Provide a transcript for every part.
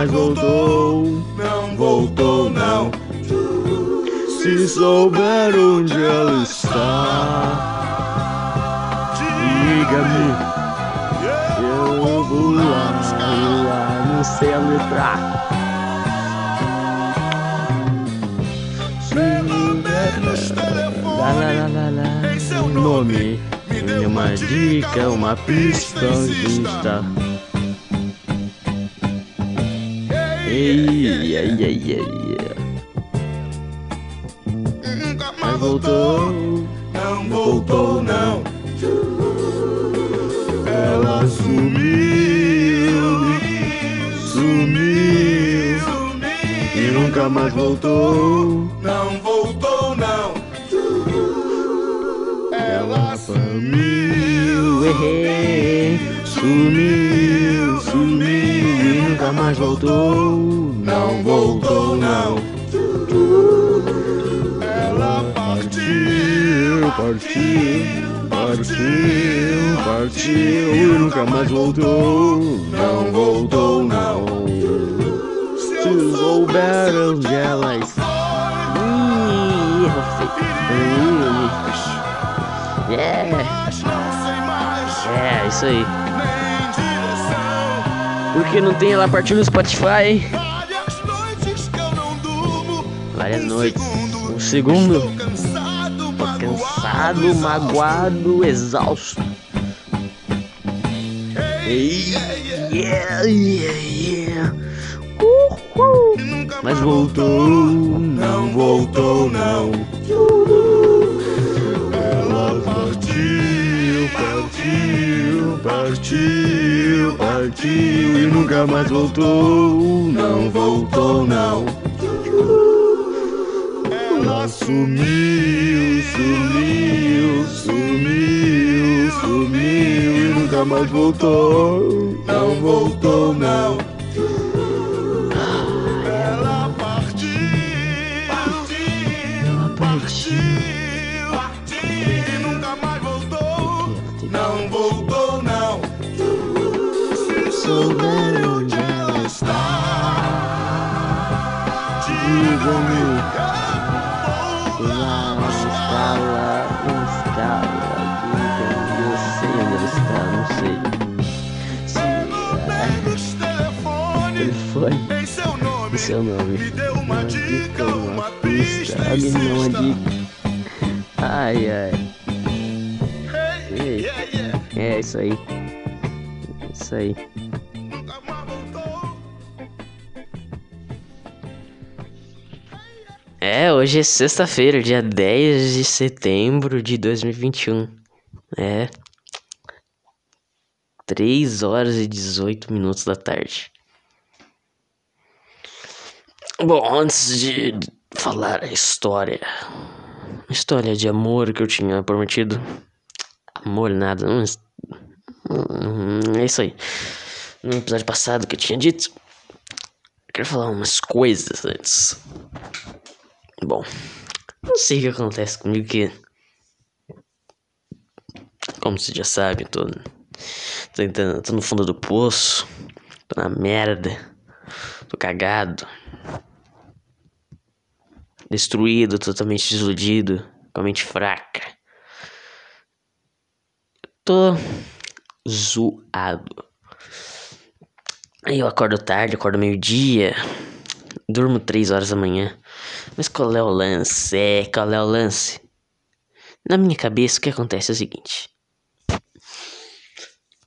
mais voltou. Não voltou, não. Se souber onde ela está, diga-me. Eu vou lá, lá no céu entrar. Lá, lá, lá, lá, lá. Nome, me dê uma dica, uma pista onde está. Ei, ei, ei, Onde ela está. Ih, Ih, É, é, isso aí. Porque não tem ela partiu no Spotify? Várias noites. Um segundo. Tô cansado, magoado, exausto. Ei, yeah, yeah, yeah. Mas voltou, não voltou, não. Ela partiu, partiu, partiu, partiu e nunca mais voltou. Não voltou, não. Ela sumiu, sumiu, sumiu, sumiu e nunca mais voltou. Não voltou, não. Seu nome. me dê uma dica, uma pista. Alguém me dá uma dica. Ai, ai. Hey, yeah, yeah. É isso aí. Isso aí. É, hoje é sexta-feira, dia 10 de setembro de 2021. É. 3 horas e 18 minutos da tarde. Bom, antes de falar a história, a história de amor que eu tinha prometido. Amor, nada, não. Hum, É isso aí. No episódio passado que eu tinha dito, eu quero falar umas coisas antes. Bom, não sei o que acontece comigo que. Como você já sabe, tô, tô, tô no fundo do poço, tô na merda, tô cagado, destruído, totalmente desiludido, com a mente fraca. Tô zoado. Aí eu acordo tarde, acordo meio-dia, durmo três horas da manhã. Mas qual é o lance? É, qual é o lance? Na minha cabeça, o que acontece é o seguinte.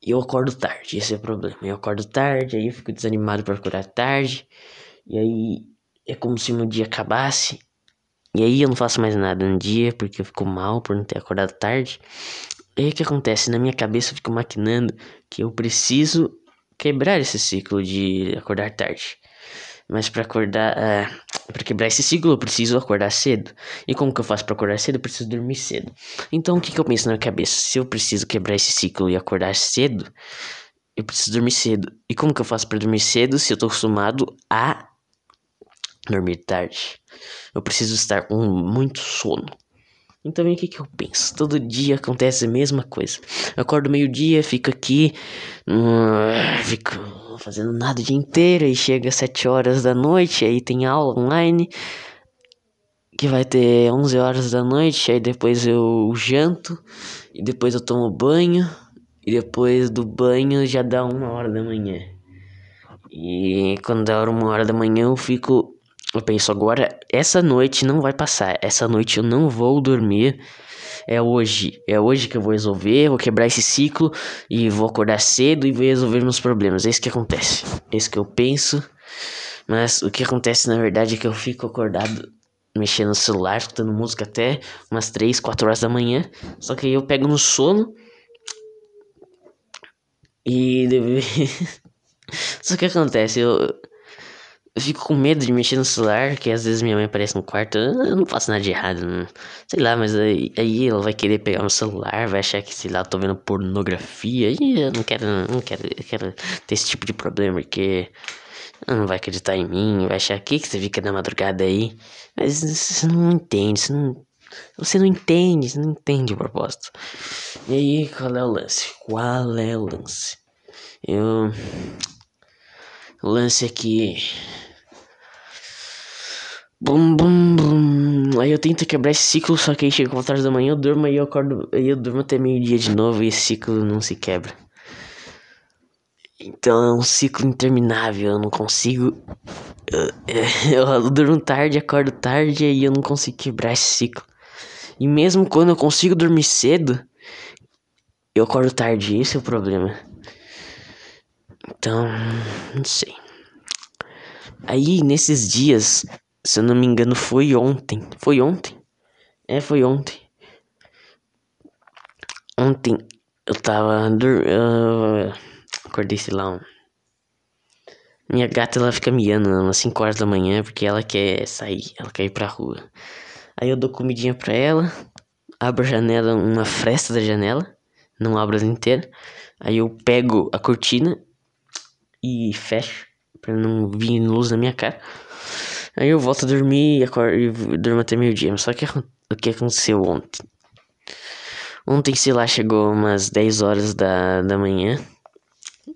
Eu acordo tarde, esse é o problema. Eu acordo tarde, aí eu fico desanimado pra acordar tarde. E aí é como se meu dia acabasse. E aí eu não faço mais nada no dia, porque eu fico mal por não ter acordado tarde. Aí o que acontece? Na minha cabeça eu fico maquinando que eu preciso quebrar esse ciclo de acordar tarde. Mas para acordar, é, para quebrar esse ciclo, eu preciso acordar cedo. E como que eu faço para acordar cedo? Eu preciso dormir cedo. Então, o que que eu penso na minha cabeça? Se eu preciso quebrar esse ciclo e acordar cedo, eu preciso dormir cedo. E como que eu faço para dormir cedo se eu tô acostumado a dormir tarde? Eu preciso estar com muito sono. Então, o que que eu penso? Todo dia acontece a mesma coisa. Eu acordo meio-dia, fico aqui, uh, fico fazendo nada o dia inteiro, e chega às 7 horas da noite, aí tem aula online, que vai ter 11 horas da noite, aí depois eu janto, e depois eu tomo banho, e depois do banho já dá uma hora da manhã. E quando dá uma hora da manhã eu fico. Eu penso agora, essa noite não vai passar. Essa noite eu não vou dormir. É hoje. É hoje que eu vou resolver. Vou quebrar esse ciclo. E vou acordar cedo e vou resolver meus problemas. É isso que acontece. É isso que eu penso. Mas o que acontece na verdade é que eu fico acordado mexendo no celular, escutando música até umas 3, 4 horas da manhã. Só que aí eu pego no sono. E. Só que acontece, eu... eu fico com medo de mexer no celular, que às vezes minha mãe aparece no quarto, eu não faço nada de errado, não... sei lá, mas aí, aí ela vai querer pegar meu celular, vai achar que, sei lá, eu tô vendo pornografia, e eu não quero, não quero, quero ter esse tipo de problema, porque ela não vai acreditar em mim, vai achar que, que você fica na madrugada aí, mas você não entende, você não... Você não entende, você não entende o propósito. E aí, qual é o lance? Qual é o lance? Eu. O lance é que. Bum, bum, bum. Aí eu tento quebrar esse ciclo, só que aí chega 4 horas da manhã, eu durmo aí eu acordo. Aí eu durmo até meio-dia de novo e esse ciclo não se quebra. Então é um ciclo interminável, eu não consigo. Eu, eu, eu durmo tarde, acordo tarde e eu não consigo quebrar esse ciclo. E mesmo quando eu consigo dormir cedo, eu acordo tarde, esse é o problema. Então, não sei. Aí, nesses dias, se eu não me engano, foi ontem. Foi ontem? É, foi ontem. Ontem eu tava. Eu acordei, sei lá. Um... Minha gata ela fica miando umas 5 horas da manhã porque ela quer sair, ela quer ir pra rua. Aí eu dou comidinha pra ela, abro a janela, uma fresta da janela, não abro ela inteira. Aí eu pego a cortina e fecho pra não vir luz na minha cara. Aí eu volto a dormir e, acordo, e durmo até meio-dia. Só que o que aconteceu ontem? Ontem, sei lá, chegou umas 10 horas da, da manhã.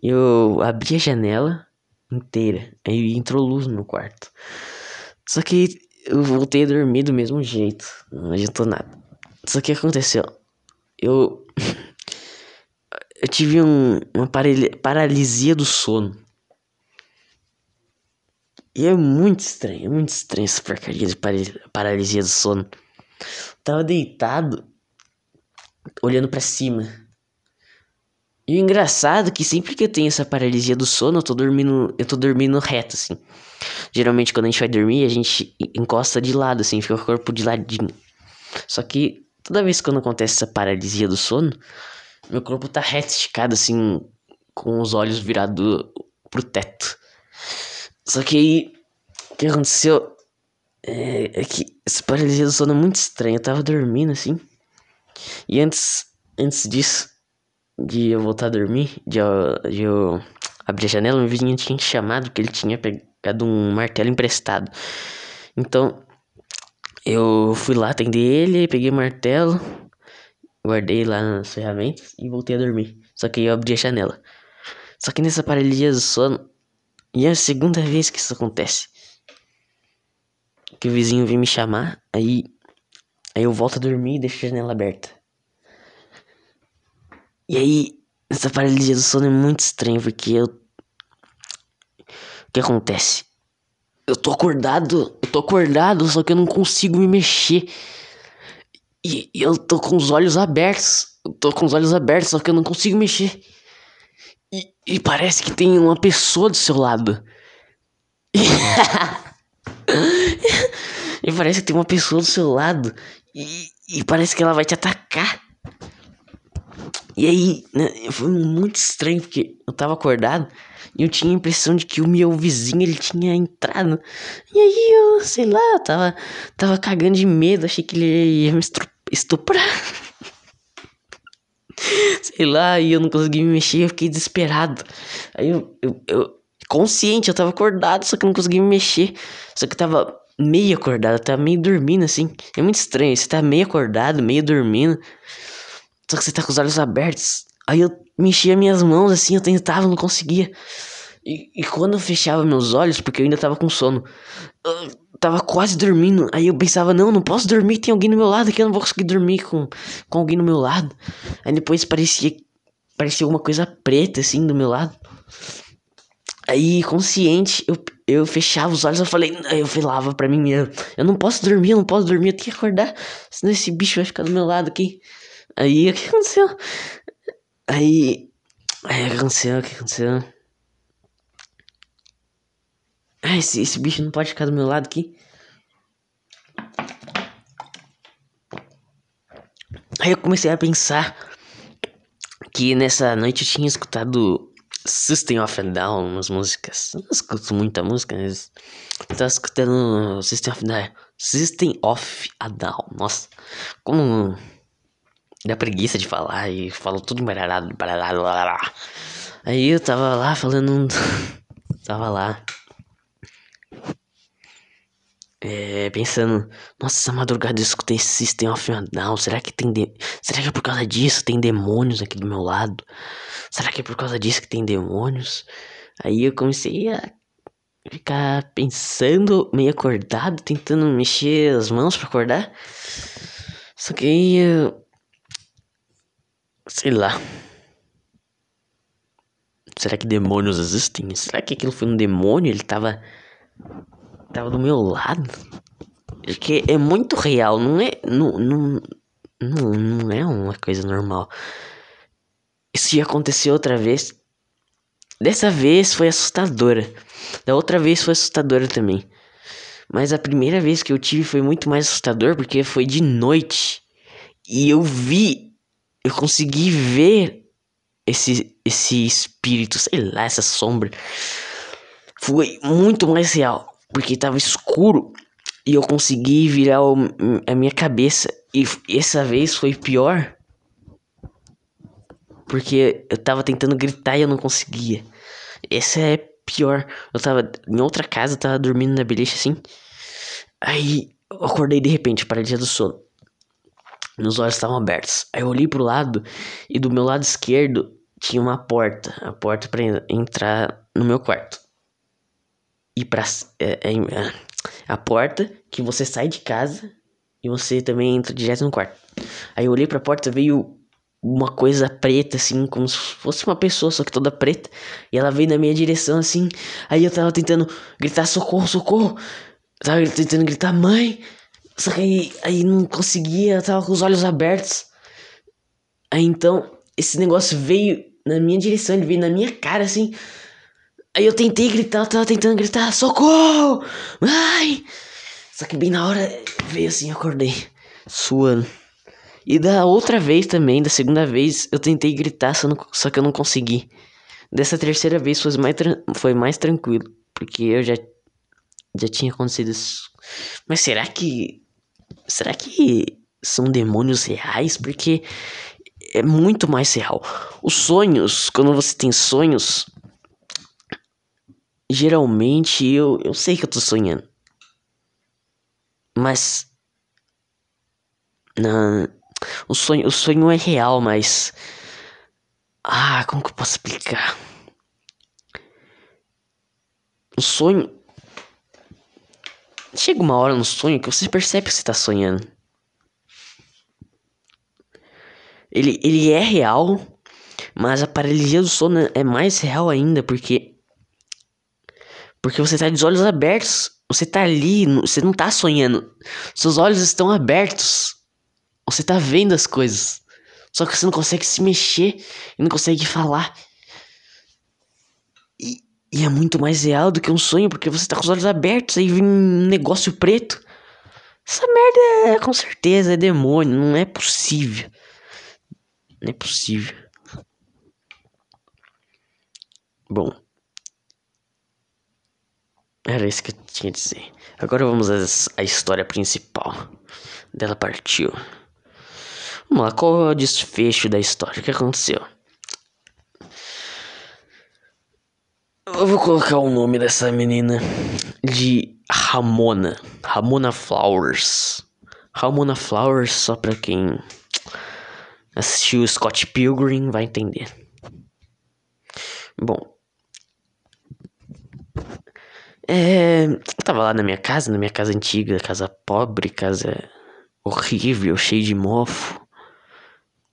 Eu abri a janela inteira. Aí entrou luz no quarto. Só que eu voltei a dormir do mesmo jeito. Não adiantou nada. Só que aconteceu. Eu. Eu tive um, uma paralisia do sono. E é muito estranho, é muito estranho essa porcaria de paralisia do sono. Eu tava deitado, olhando para cima. E o engraçado é que sempre que eu tenho essa paralisia do sono, eu tô dormindo, eu tô dormindo reto, assim. Geralmente quando a gente vai dormir, a gente encosta de lado, assim, fica o corpo de ladinho. Só que toda vez que acontece essa paralisia do sono, meu corpo tá reto, esticado, assim, com os olhos virados pro teto. Só que aí, o que aconteceu é, é que essa paralisia do sono é muito estranha. Eu tava dormindo, assim, e antes, antes disso, de eu voltar a dormir, de eu, de eu abrir a janela, meu vizinho tinha chamado porque ele tinha pegado um martelo emprestado. Então, eu fui lá atender ele, peguei o martelo, guardei lá nas ferramentas e voltei a dormir. Só que eu abri a janela. Só que nessa paralisia do sono, e é a segunda vez que isso acontece. Que o vizinho vem me chamar, aí, aí eu volto a dormir e deixo a janela aberta. E aí, essa paralisia do sono é muito estranha, porque eu. O que acontece? Eu tô acordado, eu tô acordado, só que eu não consigo me mexer. E, e eu tô com os olhos abertos. Eu tô com os olhos abertos, só que eu não consigo mexer. E, e parece que tem uma pessoa do seu lado. E, parece que tem uma pessoa do seu lado. E, e parece que ela vai te atacar. E aí, né, foi muito estranho, porque eu tava acordado e eu tinha a impressão de que o meu vizinho, ele tinha entrado. E aí, eu, sei lá, eu tava, tava cagando de medo, achei que ele ia me estuprar. sei lá, e eu não consegui me mexer, eu fiquei desesperado. Aí eu, eu, eu consciente, eu tava acordado, só que não conseguia me mexer. Só que eu tava meio acordado, tava meio dormindo assim. É muito estranho, você tá meio acordado, meio dormindo. Só que você tá com os olhos abertos. Aí eu mexia minhas mãos assim, eu tentava, não conseguia. E, e quando eu fechava meus olhos, porque eu ainda tava com sono, eu tava quase dormindo. Aí eu pensava, não, não posso dormir, tem alguém do meu lado aqui, eu não vou conseguir dormir com, com alguém do meu lado. Aí depois parecia, parecia alguma coisa preta assim do meu lado. Aí, consciente, eu, eu fechava os olhos, eu falei, eu falava pra mim mesmo, eu não posso dormir, eu não posso dormir, eu tenho que acordar, senão esse bicho vai ficar do meu lado aqui. Aí, o que aconteceu? Aí, aí, o que aconteceu, o que aconteceu? Ah, esse, esse bicho não pode ficar do meu lado aqui. Aí eu comecei a pensar que nessa noite eu tinha escutado System of a Down, umas músicas. Eu não escuto muita música, mas. Eu tava escutando System of a Down. System of a Down. Nossa, como Dá preguiça de falar e falou tudo embaralhado. Aí eu tava lá falando. tava lá. É, pensando, nossa, essa madrugada eu escutei System of a Down. Será que tem. De... Será que é por causa disso tem demônios aqui do meu lado? Será que é por causa disso que tem demônios? Aí eu comecei a ficar pensando, meio acordado, tentando mexer as mãos para acordar. Só que aí eu Sei lá. Será que demônios existem? Será que aquilo foi um demônio? Ele tava. Tava do meu lado? Porque é muito real, não é. Não, não, não, não é uma coisa normal. Isso já aconteceu outra vez. Dessa vez foi assustadora. Da outra vez foi assustadora também. Mas a primeira vez que eu tive foi muito mais assustador porque foi de noite. E eu vi eu consegui ver esse, esse espírito, sei lá, essa sombra. Foi muito mais real, porque tava escuro e eu consegui virar o, a minha cabeça. E essa vez foi pior, porque eu tava tentando gritar e eu não conseguia. Essa é pior. Eu tava em outra casa, tava dormindo na beliche assim. Aí eu acordei de repente, dia do sono. Meus olhos estavam abertos. Aí eu olhei pro lado e do meu lado esquerdo tinha uma porta, a porta para entrar no meu quarto. E para é, é, a porta que você sai de casa e você também entra direto no quarto. Aí eu olhei para a porta, veio uma coisa preta assim, como se fosse uma pessoa, só que toda preta, e ela veio na minha direção assim. Aí eu tava tentando gritar socorro, socorro. Eu tava tentando gritar mãe. Só que aí, aí não conseguia, eu tava com os olhos abertos. Aí então, esse negócio veio na minha direção, ele veio na minha cara assim. Aí eu tentei gritar, eu tava tentando gritar, socorro! Ai! Só que bem na hora veio assim, acordei, suando. E da outra vez também, da segunda vez, eu tentei gritar, só, não, só que eu não consegui. Dessa terceira vez foi mais, foi mais tranquilo, porque eu já, já tinha acontecido isso. Mas será que será que são demônios reais? Porque é muito mais real. Os sonhos, quando você tem sonhos, geralmente eu, eu sei que eu tô sonhando. Mas. Não, o sonho, o sonho é real, mas. Ah, como que eu posso explicar? O sonho Chega uma hora no sonho que você percebe que você tá sonhando. Ele, ele é real, mas a paralisia do sono é mais real ainda, porque. Porque você tá de olhos abertos. Você tá ali, você não tá sonhando. Seus olhos estão abertos. Você tá vendo as coisas. Só que você não consegue se mexer e não consegue falar. E é muito mais real do que um sonho, porque você tá com os olhos abertos, aí vem um negócio preto. Essa merda é, com certeza é demônio, não é possível. Não é possível. Bom. Era isso que eu tinha a dizer. Agora vamos à história principal. Dela partiu. Vamos lá, qual é o desfecho da história? O que aconteceu? Eu vou colocar o nome dessa menina de Ramona. Ramona Flowers. Ramona Flowers, só pra quem assistiu Scott Pilgrim vai entender. Bom. É, eu tava lá na minha casa, na minha casa antiga, casa pobre, casa horrível, cheia de mofo.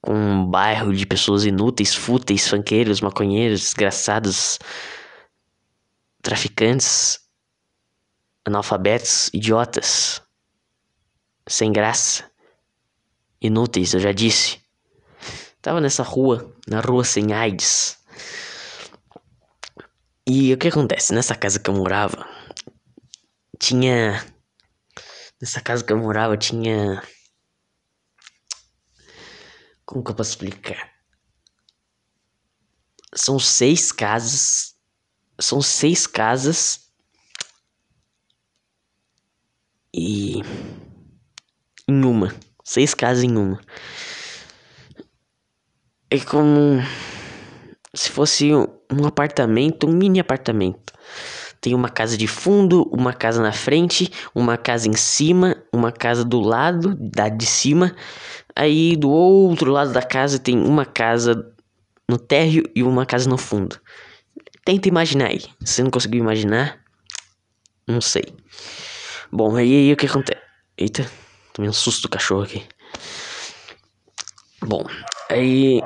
Com um bairro de pessoas inúteis, fúteis, fanqueiros, maconheiros, desgraçados, traficantes, analfabetos, idiotas, sem graça, inúteis, eu já disse. Tava nessa rua, na rua sem AIDS. E o que acontece? Nessa casa que eu morava, tinha. Nessa casa que eu morava, tinha. Como que eu posso explicar? São seis casas são seis casas e em uma, seis casas em uma. É como se fosse um apartamento, um mini apartamento. Tem uma casa de fundo, uma casa na frente, uma casa em cima, uma casa do lado da de cima. Aí do outro lado da casa tem uma casa no térreo e uma casa no fundo. Tenta imaginar aí. Você não conseguiu imaginar, não sei. Bom, aí, aí o que acontece? Eita, tomei um susto do cachorro aqui. Bom, aí.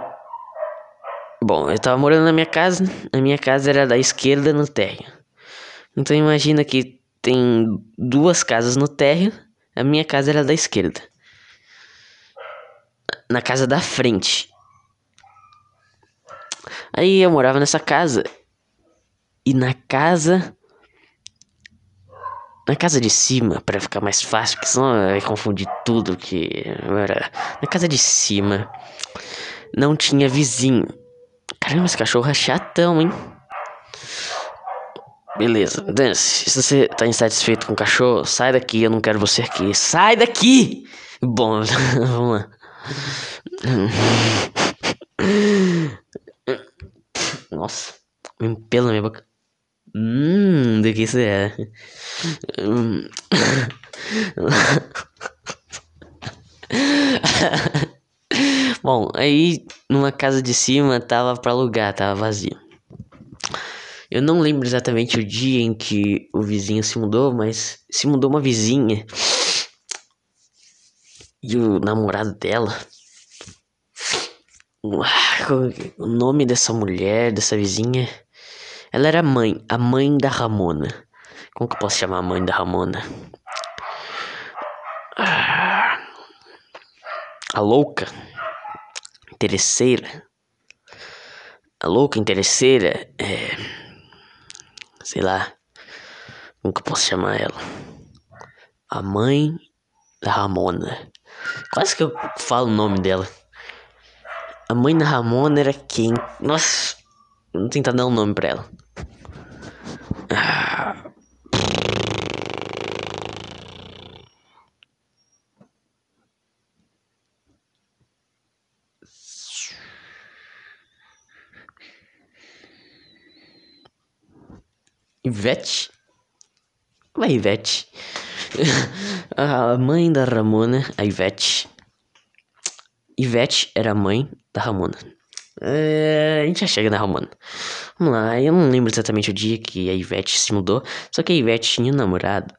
Bom, eu tava morando na minha casa. A minha casa era da esquerda no térreo. Então imagina que tem duas casas no térreo. A minha casa era da esquerda. Na casa da frente. Aí eu morava nessa casa e na casa. Na casa de cima, para ficar mais fácil, porque senão vai confundir tudo que era. Na casa de cima não tinha vizinho. Caramba, esse cachorro é chatão, hein? Beleza, Dance, se você tá insatisfeito com o cachorro, sai daqui, eu não quero você aqui. Sai daqui! Bom, vamos lá. Nossa, me pelo na minha boca. Hum, do que isso é? Bom, aí numa casa de cima tava para alugar, tava vazio. Eu não lembro exatamente o dia em que o vizinho se mudou, mas se mudou uma vizinha. E o namorado dela. O nome dessa mulher, dessa vizinha ela era mãe, a mãe da Ramona. Como que eu posso chamar a mãe da Ramona? Ah, a louca, interesseira. A louca interesseira é. Sei lá. Como que eu posso chamar ela? A mãe da Ramona. Quase que eu falo o nome dela. A mãe da Ramona era quem? Nossa, Vamos tentar dar um nome pra ela. Ah. Ivete? Vai, Ivete. a mãe da Ramona, a Ivete. Ivete era a mãe da Ramona. É, a gente já chega na Romana. Vamos lá, eu não lembro exatamente o dia que a Ivete se mudou. Só que a Ivete tinha um namorado.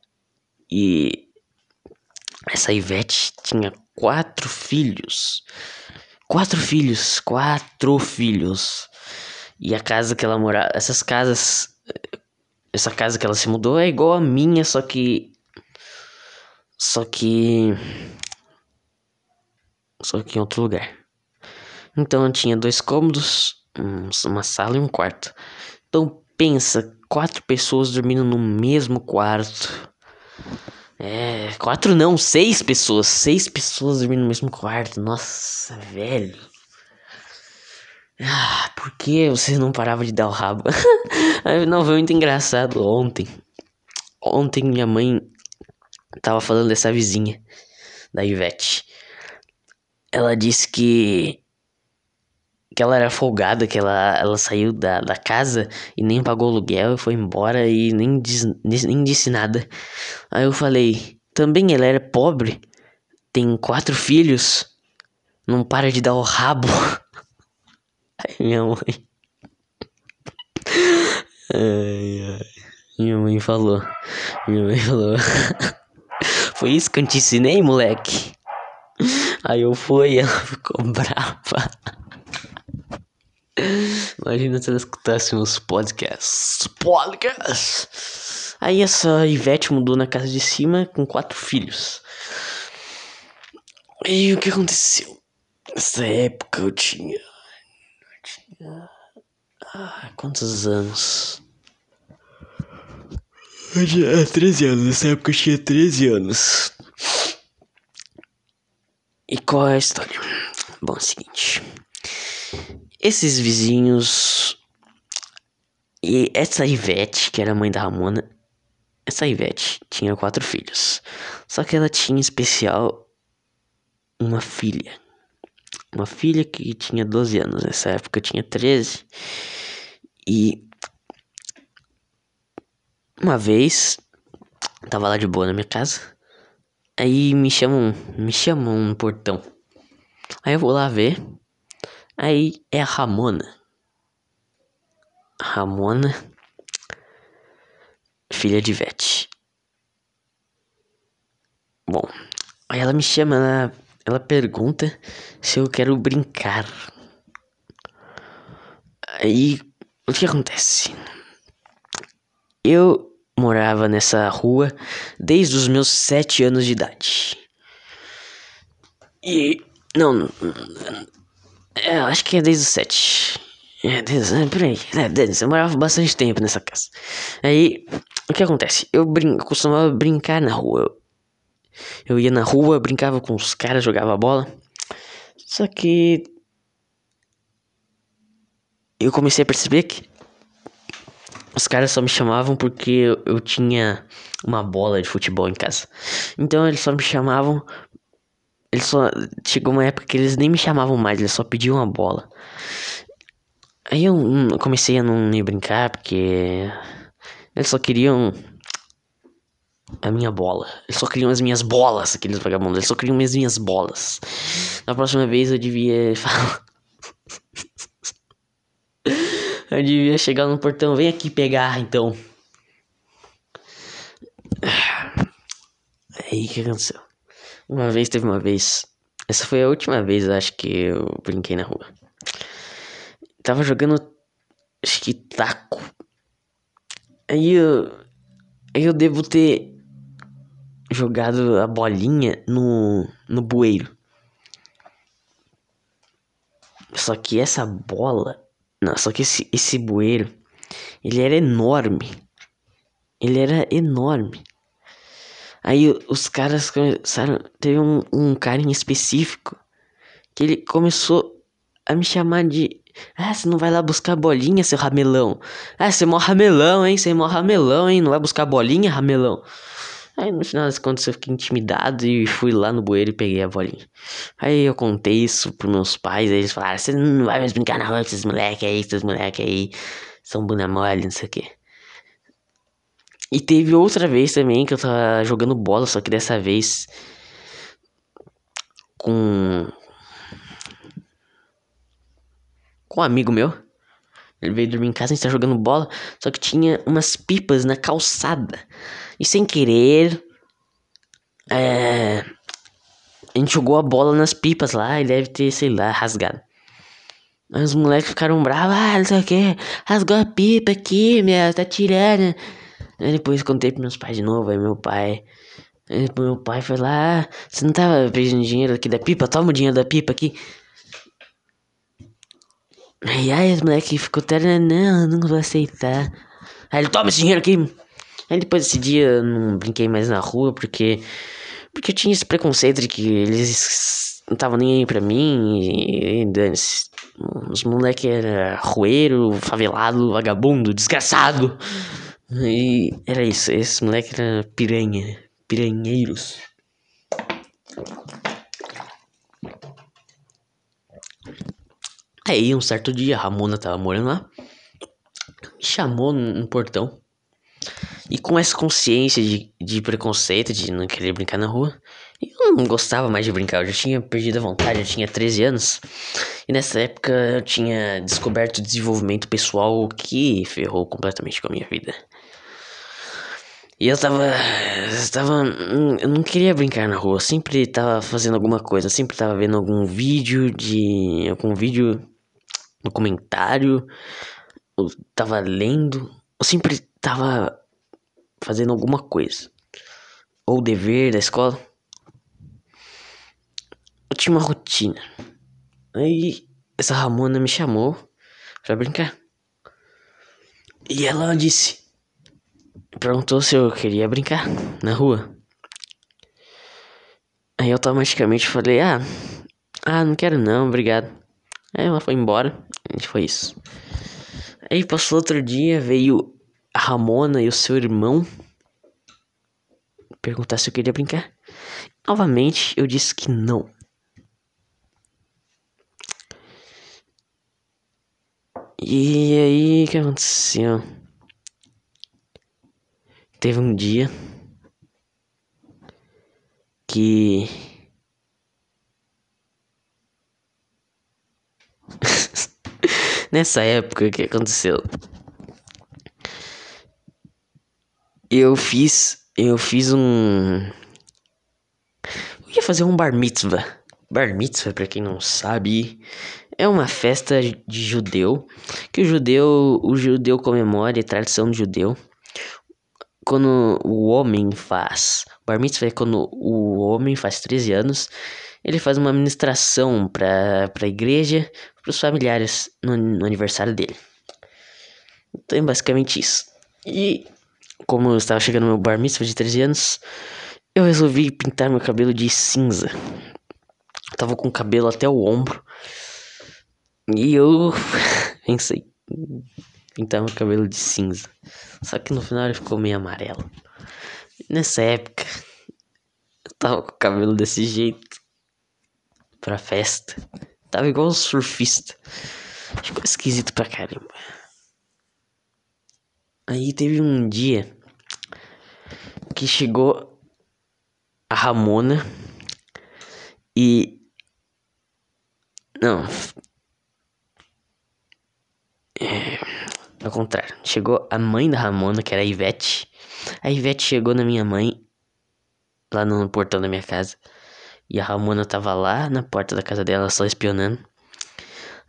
E essa Ivete tinha quatro filhos. Quatro filhos, quatro filhos. E a casa que ela morava, essas casas, essa casa que ela se mudou é igual a minha, só que só que só que em outro lugar. Então eu tinha dois cômodos, uma sala e um quarto. Então pensa, quatro pessoas dormindo no mesmo quarto. É, quatro não, seis pessoas. Seis pessoas dormindo no mesmo quarto. Nossa, velho. Ah, por que você não parava de dar o rabo? não, foi muito engraçado ontem. Ontem minha mãe tava falando dessa vizinha, da Ivete. Ela disse que que ela era folgada, que ela, ela saiu da, da casa e nem pagou aluguel e foi embora e nem, diz, nem disse nada. Aí eu falei, também ela era pobre, tem quatro filhos, não para de dar o rabo. Aí minha mãe. Ai, ai. Minha mãe falou. Minha mãe falou. Foi isso que eu te ensinei, moleque? Aí eu fui e ela ficou brava. Imagina se ela escutasse meus podcasts. Podcasts! Aí essa Ivete mudou na casa de cima com quatro filhos. E o que aconteceu? Nessa época eu tinha. Ah, quantos anos? Eu tinha 13 anos, nessa época eu tinha 13 anos. E qual é a história? Bom, é o seguinte. Esses vizinhos. E essa Ivete, que era a mãe da Ramona. Essa Ivete tinha quatro filhos. Só que ela tinha em especial uma filha. Uma filha que tinha 12 anos. Nessa época eu tinha 13. E. Uma vez. Tava lá de boa na minha casa. Aí me chamam. Me chamam no portão. Aí eu vou lá ver. Aí é a Ramona. Ramona, filha de Vete. Bom, aí ela me chama, ela, ela pergunta se eu quero brincar. Aí, o que acontece? Eu morava nessa rua desde os meus sete anos de idade. E, não, é, acho que é desde os sete. É, desde, é, por aí. É, desde, eu morava bastante tempo nessa casa. Aí, o que acontece? Eu, brin eu costumava brincar na rua. Eu ia na rua, brincava com os caras, jogava bola. Só que. Eu comecei a perceber que. Os caras só me chamavam porque eu, tinha uma bola de futebol em casa. Então eles só me chamavam eles só. Chegou uma época que eles nem me chamavam mais, eles só pediam a bola. Aí eu hum, comecei a não me brincar, porque. Eles só queriam. A minha bola. Eles só queriam as minhas bolas, aqueles vagabundos. Eles só queriam as minhas bolas. Na próxima vez eu devia falar. eu devia chegar no portão. Vem aqui pegar, então. Aí o que aconteceu? Uma vez, teve uma vez. Essa foi a última vez, acho que eu brinquei na rua. Tava jogando. Acho que taco. Aí eu. Aí eu devo ter jogado a bolinha no, no bueiro. Só que essa bola. Não, só que esse, esse bueiro. Ele era enorme. Ele era enorme. Aí os caras começaram. Teve um, um cara em específico que ele começou a me chamar de. Ah, você não vai lá buscar bolinha, seu ramelão. Ah, você é mó ramelão, hein? Você é mó ramelão, hein? Não vai buscar bolinha, ramelão. Aí no final das contas eu fiquei intimidado e fui lá no bueiro e peguei a bolinha. Aí eu contei isso pros meus pais, aí eles falaram: Você não vai mais brincar na rua com esses moleques aí, esses moleques aí, são bunda mole, não sei o que. E teve outra vez também que eu tava jogando bola, só que dessa vez com com um amigo meu. Ele veio dormir em casa, a gente tava jogando bola, só que tinha umas pipas na calçada. E sem querer, é, a gente jogou a bola nas pipas lá e deve ter, sei lá, rasgado. Aí os moleques ficaram bravos, ah, não sei o que, rasgou a pipa aqui, meu, tá tirando. Aí depois contei pros meus pais de novo, aí meu pai. Aí meu pai foi lá, ah, você não tava pedindo dinheiro aqui da pipa? Toma o dinheiro da pipa aqui. Aí, aí os moleques ficou até, não, não vou aceitar. Aí ele, toma esse dinheiro aqui. Aí depois desse dia não brinquei mais na rua, porque. Porque eu tinha esse preconceito de que eles não tava nem aí pra mim e, e dane-se. Os moleque era roeiro, favelado, vagabundo, desgraçado. E era isso, esse moleque era piranha, piranheiros. Aí, um certo dia, a Ramona tava morando lá, me chamou no portão. E com essa consciência de, de preconceito, de não querer brincar na rua, eu não gostava mais de brincar, eu já tinha perdido a vontade, eu tinha 13 anos. E nessa época eu tinha descoberto desenvolvimento pessoal que ferrou completamente com a minha vida. E eu tava. Eu tava. Eu não queria brincar na rua. Eu sempre tava fazendo alguma coisa. Sempre tava vendo algum vídeo de. algum vídeo. documentário. Eu tava lendo. Eu sempre tava fazendo alguma coisa. Ou dever da escola. Eu tinha uma rotina. Aí essa Ramona me chamou pra brincar. E ela disse: perguntou se eu queria brincar na rua. Aí eu automaticamente falei: Ah, ah, não quero não, obrigado. Aí ela foi embora. E foi isso. Aí passou outro dia, veio a Ramona e o seu irmão perguntar se eu queria brincar. Novamente eu disse que não. E aí, o que aconteceu? Teve um dia que nessa época o que aconteceu? Eu fiz, eu fiz um eu ia fazer um bar mitzvah. Bar mitzvah, para quem não sabe, é uma festa de judeu que o judeu, o judeu comemora, é tradição do judeu quando o homem faz. Bar mitzvah é quando o homem faz 13 anos. Ele faz uma administração para a igreja, para os familiares no, no, aniversário dele. Então é basicamente isso. E como eu estava chegando no meu bar mitzvah de 13 anos, eu resolvi pintar meu cabelo de cinza. Eu tava com o cabelo até o ombro. E eu pensei, pintar meu cabelo de cinza. Só que no final ele ficou meio amarelo. Nessa época, eu tava com o cabelo desse jeito. Pra festa. Tava igual um surfista. Ficou esquisito pra caramba. Aí teve um dia que chegou a Ramona e. Não. É ao contrário, chegou a mãe da Ramona, que era a Ivete. A Ivete chegou na minha mãe, lá no portão da minha casa. E a Ramona tava lá na porta da casa dela, só espionando.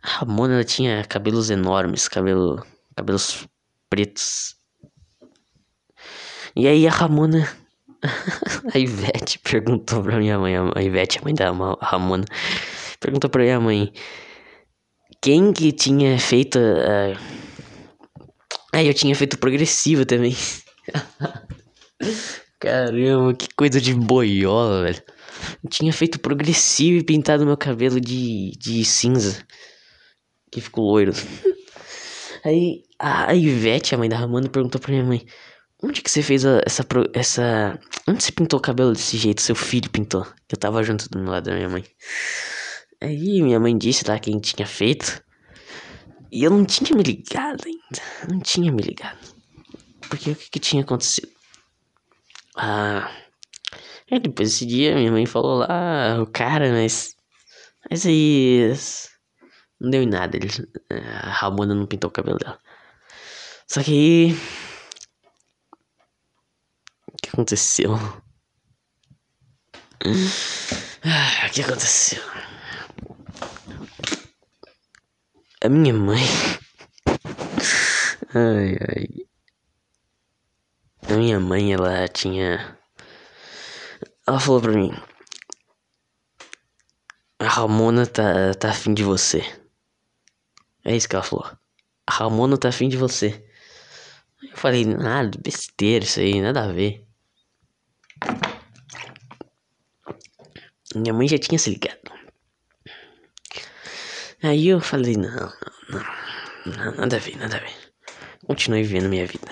A Ramona tinha cabelos enormes, cabelo, cabelos pretos. E aí a Ramona, a Ivete perguntou pra minha mãe, a Ivete, a mãe da Ramona, perguntou pra minha mãe quem que tinha feito a Aí eu tinha feito progressiva também. Caramba, que coisa de boiola, velho. Eu tinha feito progressivo e pintado meu cabelo de, de cinza. Que ficou loiro. Aí a Ivete, a mãe da Ramona, perguntou pra minha mãe: Onde que você fez essa. essa. Onde você pintou o cabelo desse jeito? Seu filho pintou. Eu tava junto do meu lado da minha mãe. Aí minha mãe disse lá quem tinha feito. E eu não tinha me ligado ainda. Não tinha me ligado. Porque o que, que tinha acontecido? Ah. É, depois desse dia minha mãe falou lá, o cara, mas. Mas aí. Não deu em nada. Ele, a Ramona não pintou o cabelo dela. Só que aí. O que aconteceu? Ah, o que aconteceu? A minha mãe. Ai, ai. A minha mãe, ela tinha. Ela falou pra mim: A Ramona tá, tá afim de você. É isso que ela falou. A Ramona tá afim de você. Eu falei: Nada, besteira isso aí, nada a ver. Minha mãe já tinha se ligado. Aí eu falei, não, não, não, nada a ver, nada a ver. Continuei vivendo minha vida.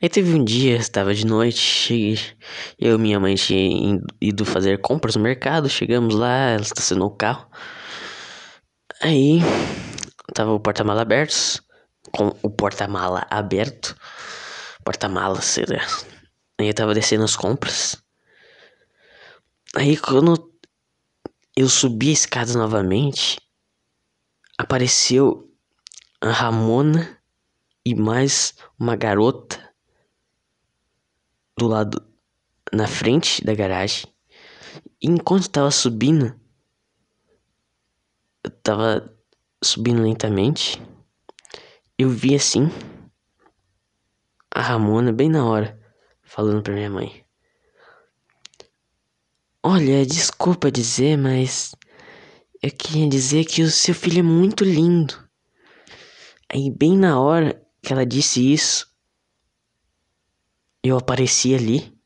Aí teve um dia, estava de noite, eu e minha mãe tinha ido fazer compras no mercado, chegamos lá, ela estacionou o carro. Aí tava o porta-mala aberto, com o porta-mala aberto, porta-mala, será? Aí eu tava descendo as compras. Aí quando eu subi a escada novamente, apareceu a Ramona e mais uma garota do lado na frente da garagem. E enquanto estava subindo, tava subindo lentamente. Eu vi assim a Ramona bem na hora falando para minha mãe. Olha, desculpa dizer, mas eu queria dizer que o seu filho é muito lindo. Aí bem na hora que ela disse isso, eu apareci ali,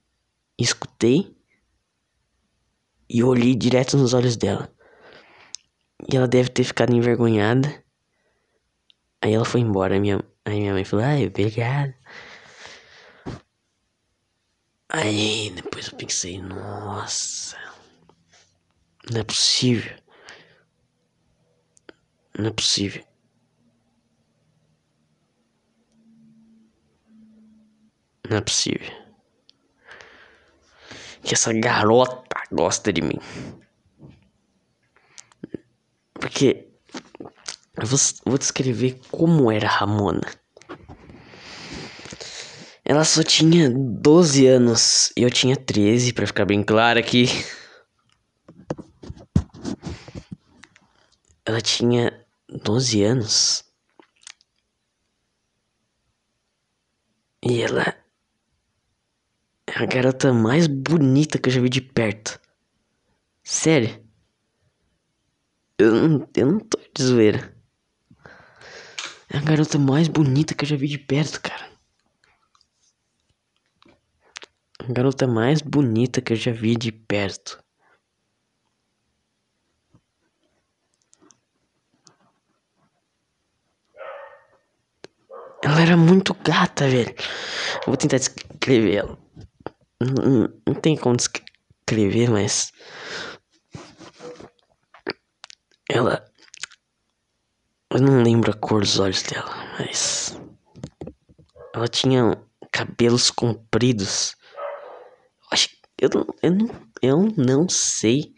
escutei e olhei direto nos olhos dela. E ela deve ter ficado envergonhada. Aí ela foi embora. Minha, aí minha mãe falou: Ai, obrigado. Aí depois eu pensei: Nossa, não é possível. Não é possível. Não é possível. Que essa garota gosta de mim. Porque eu vou, vou descrever como era Ramona. Ela só tinha 12 anos e eu tinha 13, para ficar bem claro aqui. Ela tinha 12 anos. E ela é a garota mais bonita que eu já vi de perto. Sério. Eu não, eu não tô de zoeira. É a garota mais bonita que eu já vi de perto, cara. A garota mais bonita que eu já vi de perto. Ela era muito gata, velho. vou tentar descrever ela. Não, não tem como descrever, mas. Ela. Eu não lembro a cor dos olhos dela, mas. Ela tinha cabelos compridos. Eu não, eu não, eu não sei.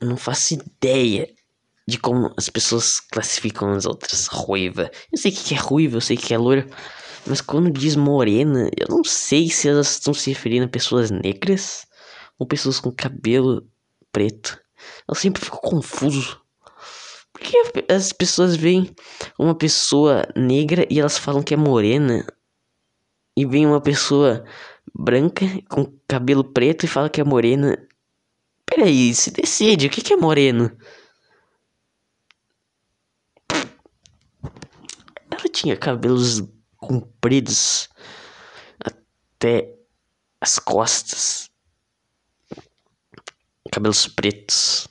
Eu não faço ideia de como as pessoas classificam as outras. Ruiva. Eu sei que é ruiva, eu sei que é loira. Mas quando diz morena, eu não sei se elas estão se referindo a pessoas negras ou pessoas com cabelo preto. Eu sempre fico confuso. Porque as pessoas veem uma pessoa negra e elas falam que é morena. E vem uma pessoa branca com cabelo preto e fala que é morena. Peraí, se decide, o que, que é moreno? Ela tinha cabelos compridos até as costas, cabelos pretos.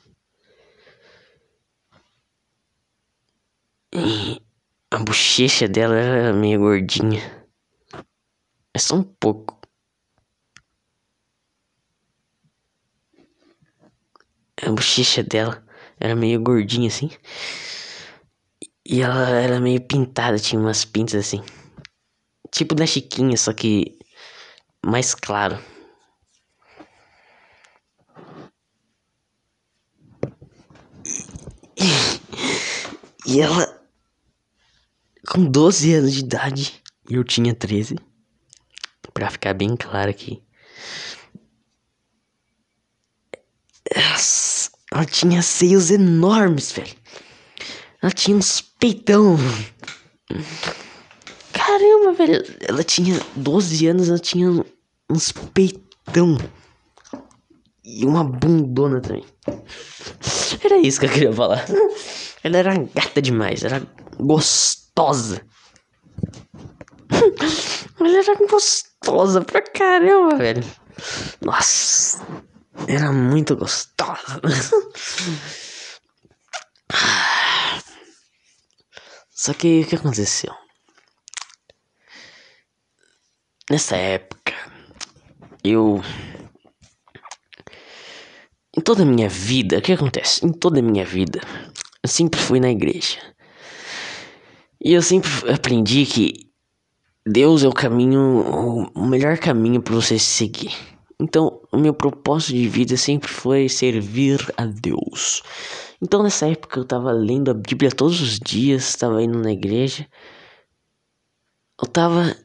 E a bochecha dela era meio gordinha. É só um pouco. A bochecha dela era meio gordinha assim. E ela era meio pintada, tinha umas pintas assim. Tipo da Chiquinha, só que mais claro. E ela, com 12 anos de idade, e eu tinha 13, pra ficar bem claro aqui. Ela, tinha seios enormes, velho. Ela tinha uns peitão. Caramba, velho. Ela tinha 12 anos, ela tinha uns peitão. E uma bundona também. Era isso que eu queria falar. Ela era gata demais, era gostosa. Ela era gostosa pra caramba, velho. Nossa, era muito gostosa. Só que o que aconteceu? Nessa época, eu. Em toda a minha vida, o que acontece? Em toda a minha vida, eu sempre fui na igreja. E eu sempre aprendi que Deus é o caminho, o melhor caminho para você seguir. Então, o meu propósito de vida sempre foi servir a Deus. Então, nessa época, eu tava lendo a Bíblia todos os dias, tava indo na igreja. Eu tava.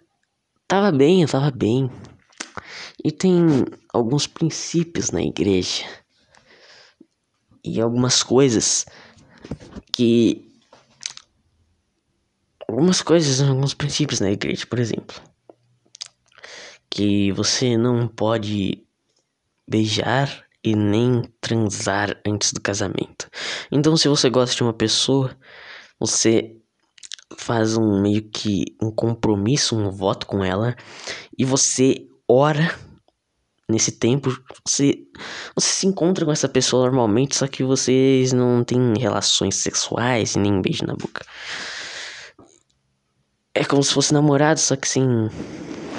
Tava bem, eu tava bem. E tem alguns princípios na igreja. E algumas coisas que. Algumas coisas, alguns princípios na igreja, por exemplo. Que você não pode beijar e nem transar antes do casamento. Então, se você gosta de uma pessoa, você faz um meio que um compromisso, um voto com ela e você ora nesse tempo, você você se encontra com essa pessoa normalmente, só que vocês não têm relações sexuais e nem beijo na boca. É como se fosse namorado, só que sem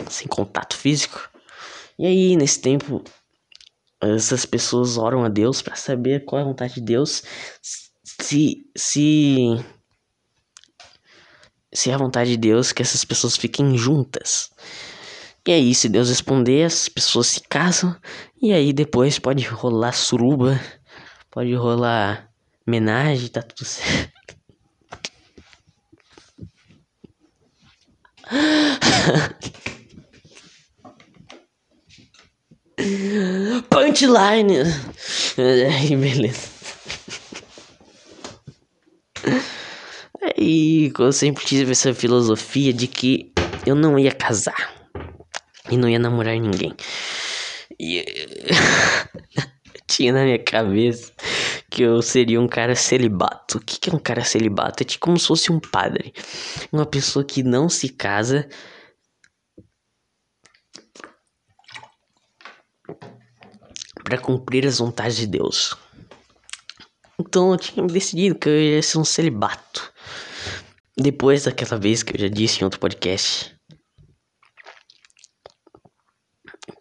sem contato físico. E aí, nesse tempo, essas pessoas oram a Deus para saber qual é a vontade de Deus, se se se é a vontade de Deus que essas pessoas fiquem juntas. E aí, se Deus responder, as pessoas se casam e aí depois pode rolar suruba, pode rolar homenagem, tá tudo certo. Punchline! Aí, beleza. Aí, eu sempre tive essa filosofia de que eu não ia casar e não ia namorar ninguém. E tinha na minha cabeça que eu seria um cara celibato. O que, que é um cara celibato? É tipo como se fosse um padre. Uma pessoa que não se casa para cumprir as vontades de Deus. Então eu tinha decidido que eu ia ser um celibato. Depois daquela vez que eu já disse em outro podcast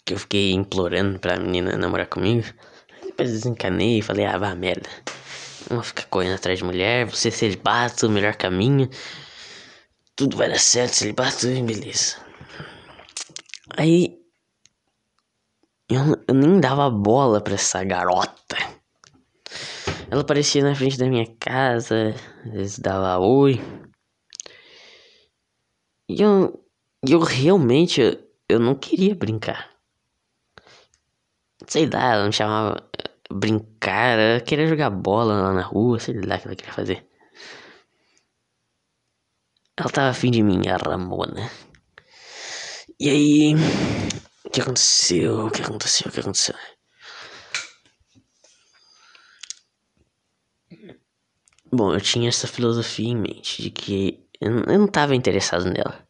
que eu fiquei implorando pra menina namorar comigo, depois desencanei e falei, ah, vá merda. Não ficar correndo atrás de mulher, você celibato, o melhor caminho. Tudo vai dar certo, celibato, beleza. Aí eu, eu nem dava bola pra essa garota. Ela aparecia na frente da minha casa, às vezes dava oi. E eu, eu realmente, eu, eu não queria brincar. Sei lá, ela me chamava eh, brincar, ela queria jogar bola lá na rua, sei lá o que ela queria fazer. Ela tava afim de mim, a Ramona. E aí, que aconteceu? O que aconteceu? O que aconteceu? Bom, eu tinha essa filosofia em mente de que eu não estava interessado nela.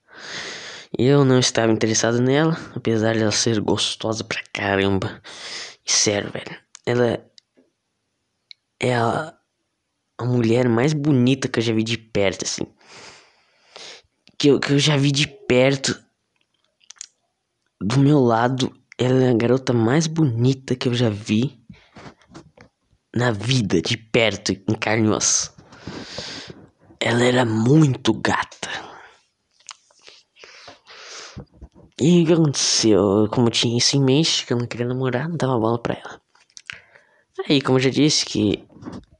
Eu não estava interessado nela, apesar de ela ser gostosa pra caramba. E sério, velho, ela é a, a mulher mais bonita que eu já vi de perto, assim. Que eu, que eu já vi de perto do meu lado, ela é a garota mais bonita que eu já vi na vida, de perto, em carne e osso. Ela era muito gata. E o que aconteceu? Como eu tinha isso em mente, que eu não queria namorar, não dava bola pra ela. Aí, como eu já disse, que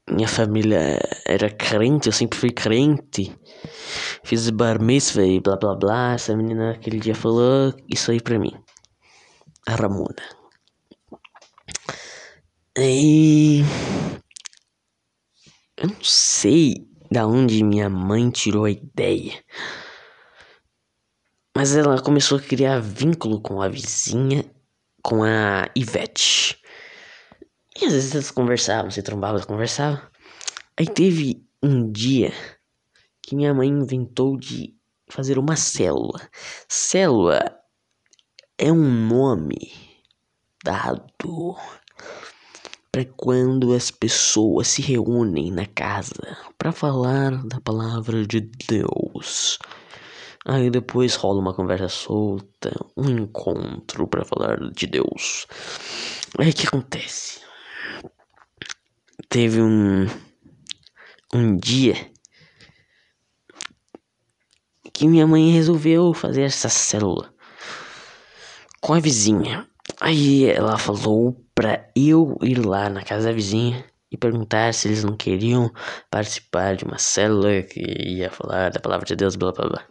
minha família era crente, eu sempre fui crente. Fiz bar mitzvah e blá blá blá. Essa menina aquele dia falou isso aí pra mim. A Ramona. E eu não sei da onde minha mãe tirou a ideia. Mas ela começou a criar vínculo com a vizinha, com a Ivete. E às vezes elas conversavam, se trombavam, conversavam. Aí teve um dia que minha mãe inventou de fazer uma célula. Célula é um nome dado para quando as pessoas se reúnem na casa para falar da palavra de Deus. Aí depois rola uma conversa solta, um encontro para falar de Deus. Aí o que acontece? Teve um um dia que minha mãe resolveu fazer essa célula com a vizinha. Aí ela falou pra eu ir lá na casa da vizinha e perguntar se eles não queriam participar de uma célula que ia falar da palavra de Deus, blá blá blá.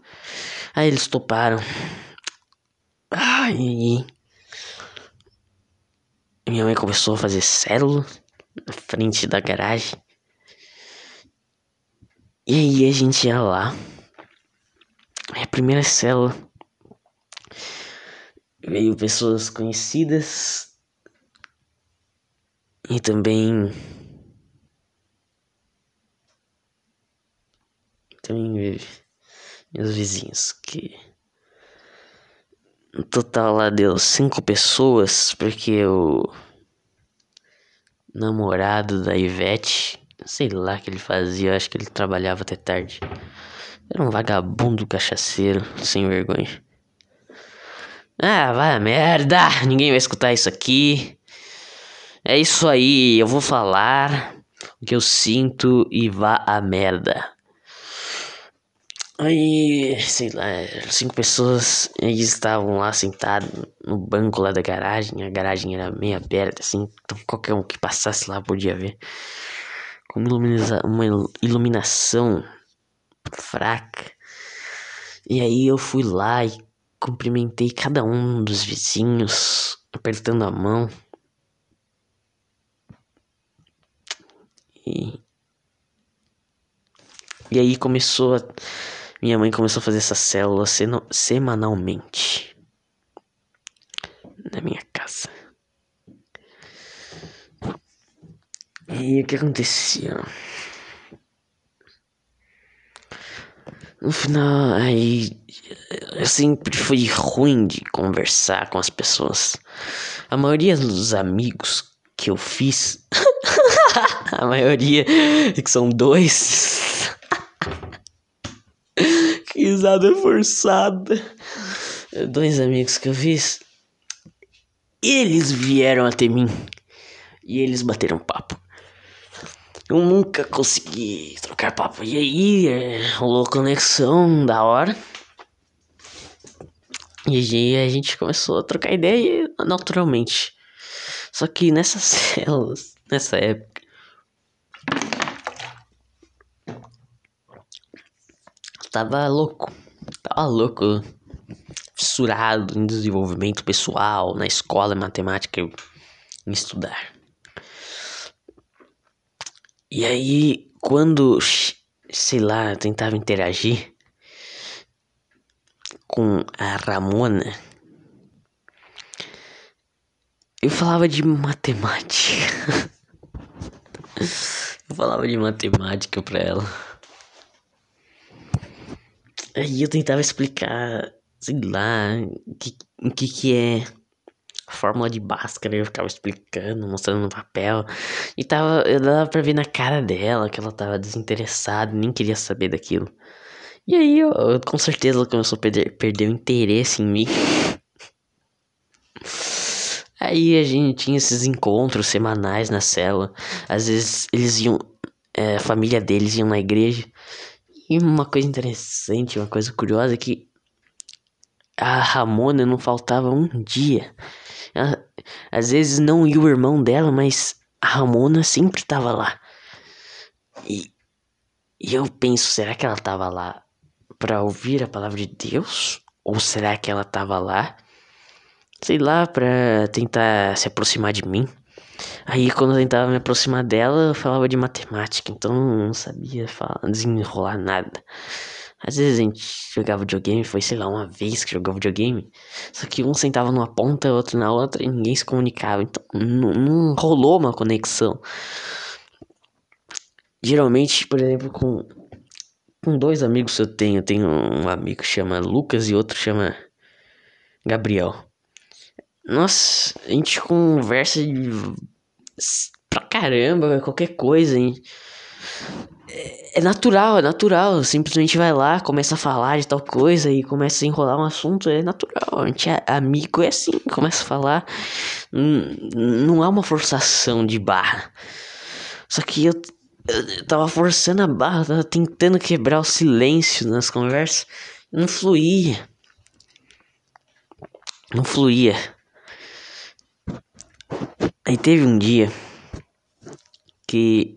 Aí eles toparam. Ai, minha mãe começou a fazer célula na frente da garagem. E aí a gente ia lá. A primeira célula veio pessoas conhecidas e também também veio meus vizinhos que no total lá deu cinco pessoas porque o namorado da Ivete sei lá o que ele fazia acho que ele trabalhava até tarde era um vagabundo cachaceiro sem vergonha ah, vai a merda! Ninguém vai escutar isso aqui. É isso aí, eu vou falar o que eu sinto e vá a merda. Aí, sei lá, cinco pessoas eles estavam lá sentados no banco lá da garagem. A garagem era meio aberta, assim, então qualquer um que passasse lá podia ver. Com uma iluminação fraca. E aí eu fui lá e Cumprimentei cada um dos vizinhos, apertando a mão. E, e aí começou a, minha mãe começou a fazer essa célula semanalmente na minha casa. E o que acontecia? No final, aí eu sempre fui ruim de conversar com as pessoas. A maioria dos amigos que eu fiz, a maioria que são dois, risada forçada. Dois amigos que eu fiz, eles vieram até mim e eles bateram papo. Eu nunca consegui trocar papo. E aí, rolou conexão da hora. E aí a gente começou a trocar ideia naturalmente. Só que nessas células, nessa época. Tava louco. Tava louco. Fissurado em desenvolvimento pessoal, na escola, em matemática, em estudar. E aí, quando, sei lá, tentava interagir com a Ramona, eu falava de matemática. eu falava de matemática pra ela. Aí eu tentava explicar, sei lá, o que, que que é fórmula de Bhaskara, eu ficava explicando, mostrando no papel. E tava, eu dava pra ver na cara dela que ela tava desinteressada, nem queria saber daquilo. E aí, eu, eu com certeza ela começou a perder, perder o interesse em mim. Aí a gente tinha esses encontros semanais na cela. Às vezes eles iam, é, a família deles iam na igreja. E uma coisa interessante, uma coisa curiosa é que a Ramona não faltava um dia ela, às vezes não ia o irmão dela, mas a Ramona sempre estava lá. E, e eu penso, será que ela estava lá para ouvir a palavra de Deus? Ou será que ela estava lá, sei lá, para tentar se aproximar de mim? Aí quando eu tentava me aproximar dela, eu falava de matemática, então não sabia falar, desenrolar nada. Às vezes a gente jogava videogame, foi sei lá, uma vez que jogava videogame. Só que um sentava numa ponta, outro na outra e ninguém se comunicava. Então não, não rolou uma conexão. Geralmente, por exemplo, com, com dois amigos que eu tenho, eu tenho um amigo que chama Lucas e outro chama Gabriel. Nossa, a gente conversa de pra caramba, qualquer coisa, hein? É, é natural, é natural. Simplesmente vai lá, começa a falar de tal coisa e começa a enrolar um assunto. É natural. A gente é amigo, é assim, começa a falar. Não há uma forçação de barra. Só que eu, eu tava forçando a barra, tava tentando quebrar o silêncio nas conversas. Não fluía. Não fluía. Aí teve um dia que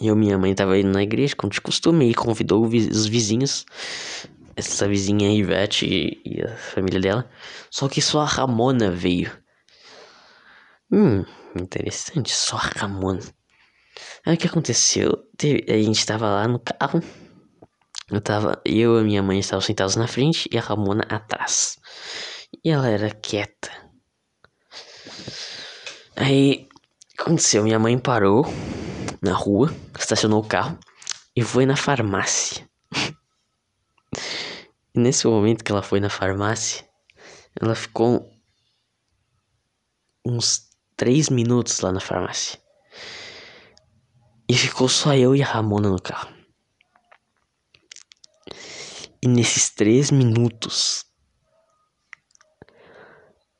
eu e minha mãe tava indo na igreja, como de costume, e convidou os vizinhos, essa vizinha Ivete e, a família dela. Só que só a Ramona veio. Hum, interessante, só a Ramona. Aí o que aconteceu? A gente tava lá no carro. Eu tava, eu e minha mãe estavam sentados na frente e a Ramona atrás. E ela era quieta. Aí aconteceu, minha mãe parou na rua, estacionou o carro e foi na farmácia. e nesse momento que ela foi na farmácia, ela ficou uns três minutos lá na farmácia. E ficou só eu e a Ramona no carro. E nesses três minutos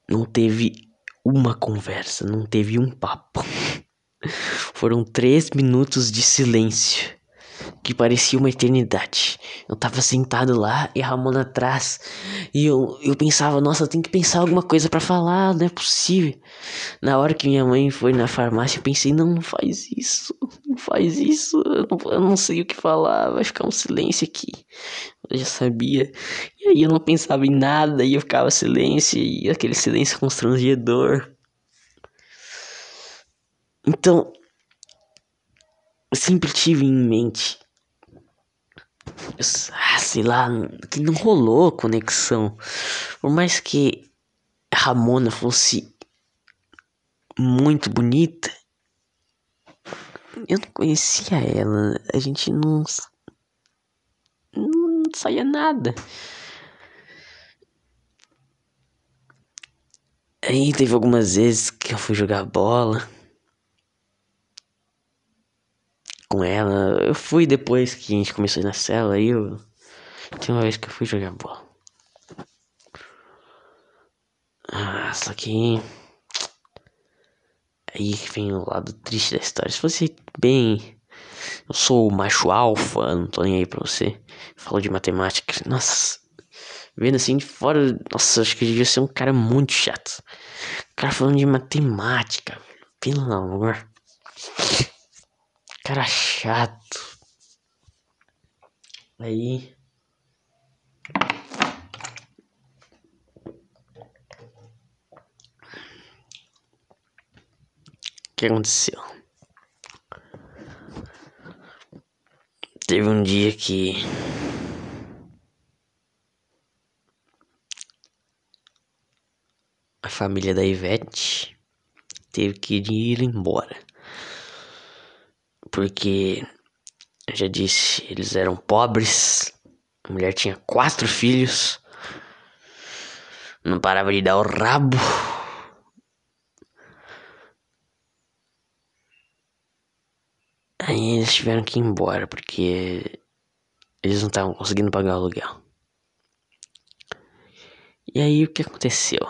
não teve uma conversa, não teve um papo. Foram três minutos de silêncio que parecia uma eternidade. Eu tava sentado lá e a Ramona atrás. E eu, eu pensava, nossa, eu tenho que pensar alguma coisa para falar, não é possível. Na hora que minha mãe foi na farmácia, eu pensei, não, não faz isso, não faz isso, eu não, eu não sei o que falar, vai ficar um silêncio aqui. Eu já sabia. E aí eu não pensava em nada, e eu ficava silêncio, e aquele silêncio constrangedor. Então, eu sempre tive em mente ah, sei lá, que não rolou conexão. Por mais que Ramona fosse muito bonita, eu não conhecia ela. A gente não. Saía nada. Aí teve algumas vezes que eu fui jogar bola. com ela. Eu fui depois que a gente começou na cela, aí eu. Tem uma vez que eu fui jogar bola. Ah, só que. Aí vem o lado triste da história. Se você bem. Eu sou o macho alfa, não tô nem aí pra você. Falou de matemática. Nossa. Vendo assim de fora. Nossa, acho que devia ser um cara muito chato. Cara falando de matemática. Pelo amor. Cara chato. Aí. O que aconteceu? Teve um dia que. A família da Ivete teve que ir embora porque já disse, eles eram pobres. A mulher tinha quatro filhos. Não parava de dar o rabo. Aí eles tiveram que ir embora porque eles não estavam conseguindo pagar o aluguel. E aí o que aconteceu?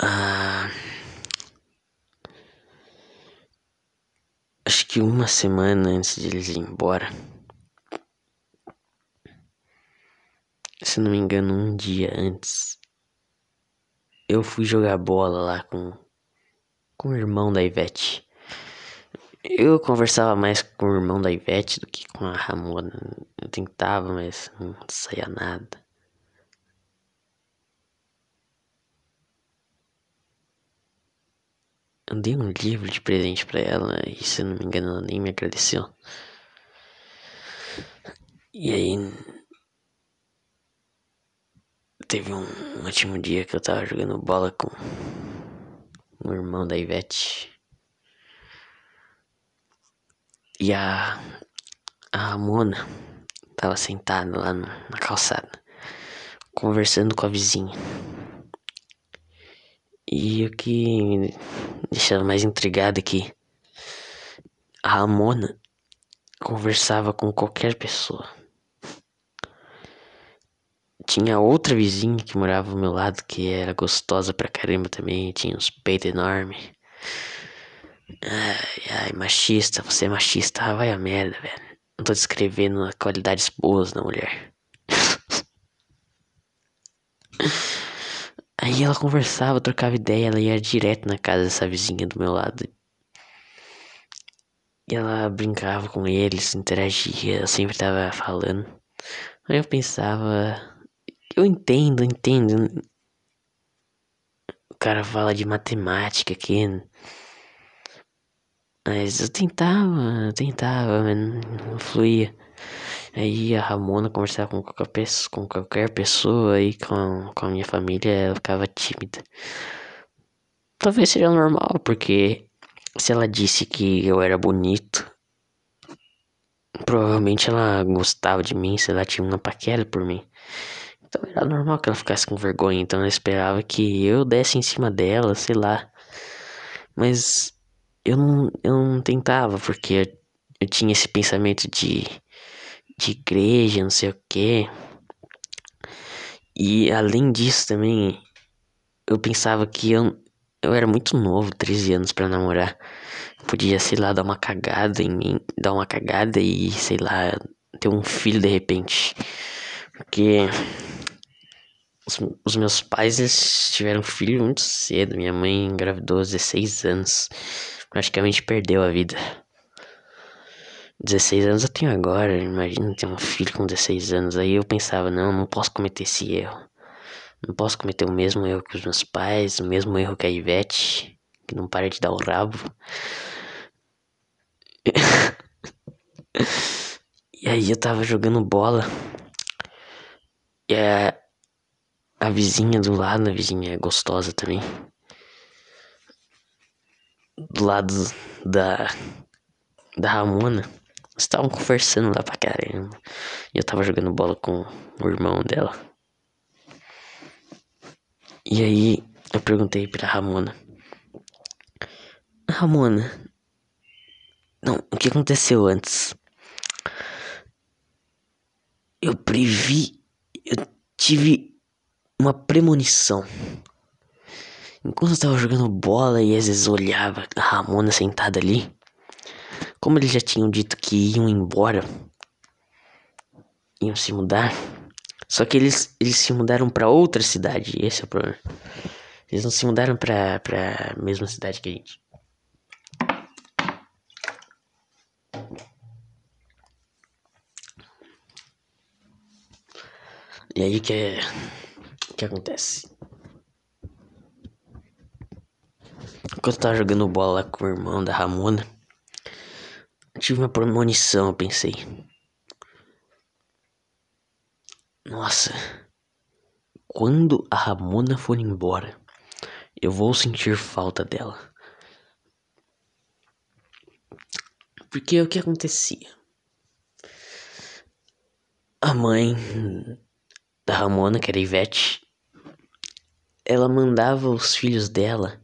Ah. acho que uma semana antes de eles ir embora. Se não me engano, um dia antes. Eu fui jogar bola lá com, com o irmão da Ivete. Eu conversava mais com o irmão da Ivete do que com a Ramona. Eu tentava, mas não saía nada. Eu dei um livro de presente para ela e se não me engano ela nem me agradeceu. E aí teve um último dia que eu tava jogando bola com o irmão da Ivete. E a, a Ramona tava sentada lá na calçada, conversando com a vizinha. E o que me deixava mais intrigado é que a Ramona conversava com qualquer pessoa. Tinha outra vizinha que morava ao meu lado que era gostosa pra caramba também, tinha uns peitos enormes. Ai, ai, machista, você é machista, ah, vai a merda, velho. Não tô descrevendo qualidades boas da mulher. Aí ela conversava, trocava ideia, ela ia direto na casa dessa vizinha do meu lado. E ela brincava com eles, interagia, eu sempre tava falando. Aí eu pensava, eu entendo, entendo. O cara fala de matemática aqui. Mas eu tentava, tentava, mas não fluía. Aí a Ramona conversava com qualquer pessoa, com qualquer pessoa e com, com a minha família ela ficava tímida. Talvez seja normal, porque se ela disse que eu era bonito, provavelmente ela gostava de mim, se ela tinha uma paquera por mim. Então era normal que ela ficasse com vergonha, então ela esperava que eu desse em cima dela, sei lá. Mas eu não, eu não tentava, porque eu, eu tinha esse pensamento de de igreja, não sei o que. E além disso também, eu pensava que eu, eu era muito novo, 13 anos para namorar. Podia, sei lá, dar uma cagada em mim, dar uma cagada e, sei lá, ter um filho de repente. Porque os, os meus pais eles tiveram filho muito cedo. Minha mãe engravidou aos 16 anos. Praticamente perdeu a vida. 16 anos eu tenho agora, imagina ter um filho com 16 anos. Aí eu pensava, não, não posso cometer esse erro. Não posso cometer o mesmo erro que os meus pais, o mesmo erro que a Ivete, que não para de dar o rabo. e aí eu tava jogando bola. E a, a vizinha do lado, a vizinha é gostosa também. Do lado da, da Ramona estavam conversando lá pra caramba. E eu tava jogando bola com o irmão dela. E aí eu perguntei pra Ramona. Ramona. Não, o que aconteceu antes? Eu previ. Eu tive uma premonição. Enquanto eu tava jogando bola e às vezes olhava a Ramona sentada ali. Como eles já tinham dito que iam embora, iam se mudar, só que eles, eles se mudaram para outra cidade, esse é o problema. Eles não se mudaram pra, pra mesma cidade que a gente. E aí que que acontece? Enquanto eu tava jogando bola com o irmão da Ramona, tive uma premonição, eu pensei. Nossa, quando a Ramona for embora, eu vou sentir falta dela. Porque o que acontecia? A mãe da Ramona, que era Ivete, ela mandava os filhos dela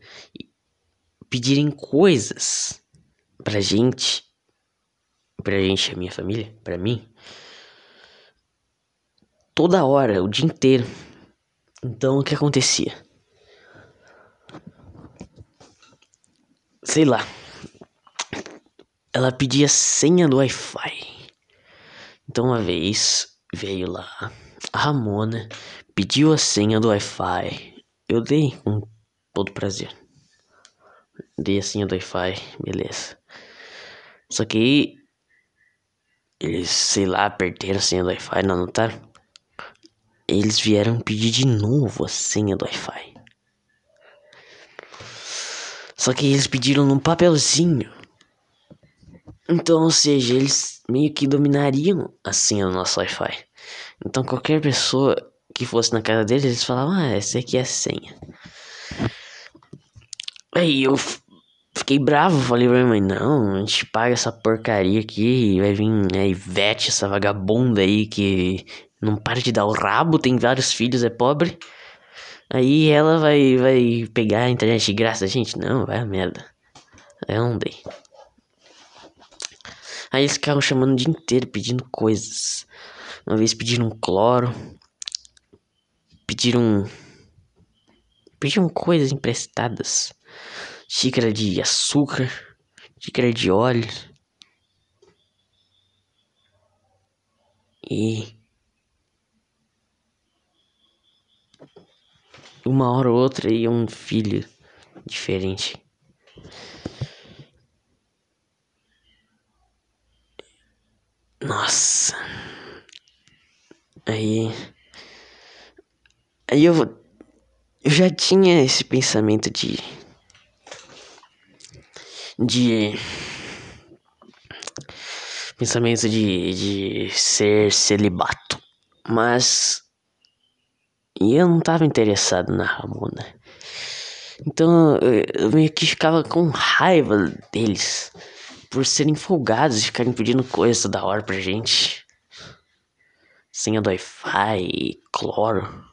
pedirem coisas pra gente pra gente, a minha família, pra mim, toda hora, o dia inteiro. Então o que acontecia? Sei lá. Ela pedia senha do Wi-Fi. Então uma vez veio lá Ramona, pediu a senha do Wi-Fi. Eu dei com todo prazer. Dei a senha do Wi-Fi, beleza. Só que eles, sei lá, perderam a senha do Wi-Fi, não anotaram? Eles vieram pedir de novo a senha do Wi-Fi. Só que eles pediram num papelzinho. Então, ou seja, eles meio que dominariam a senha do nosso Wi-Fi. Então, qualquer pessoa que fosse na casa deles, eles falavam: Ah, essa aqui é a senha. Aí eu Fiquei bravo, falei pra minha mãe, não, a gente paga essa porcaria aqui, vai vir a Ivete, essa vagabunda aí que não para de dar o rabo, tem vários filhos, é pobre. Aí ela vai, vai pegar a internet de graça, gente. Não, vai a merda. Eu não dei. Aí eles ficavam chamando o dia inteiro, pedindo coisas. Uma vez pediram cloro. Pediram. Pediram coisas emprestadas. Xícara de açúcar. Xícara de óleo. E. Uma hora ou outra ia um filho diferente. Nossa. Aí. Aí eu. Eu já tinha esse pensamento de. De. Pensamento de, de ser celibato. Mas. E eu não tava interessado na Ramona. Então eu meio que ficava com raiva deles por serem folgados e ficarem pedindo coisa da hora pra gente. Senha do Wi-Fi, cloro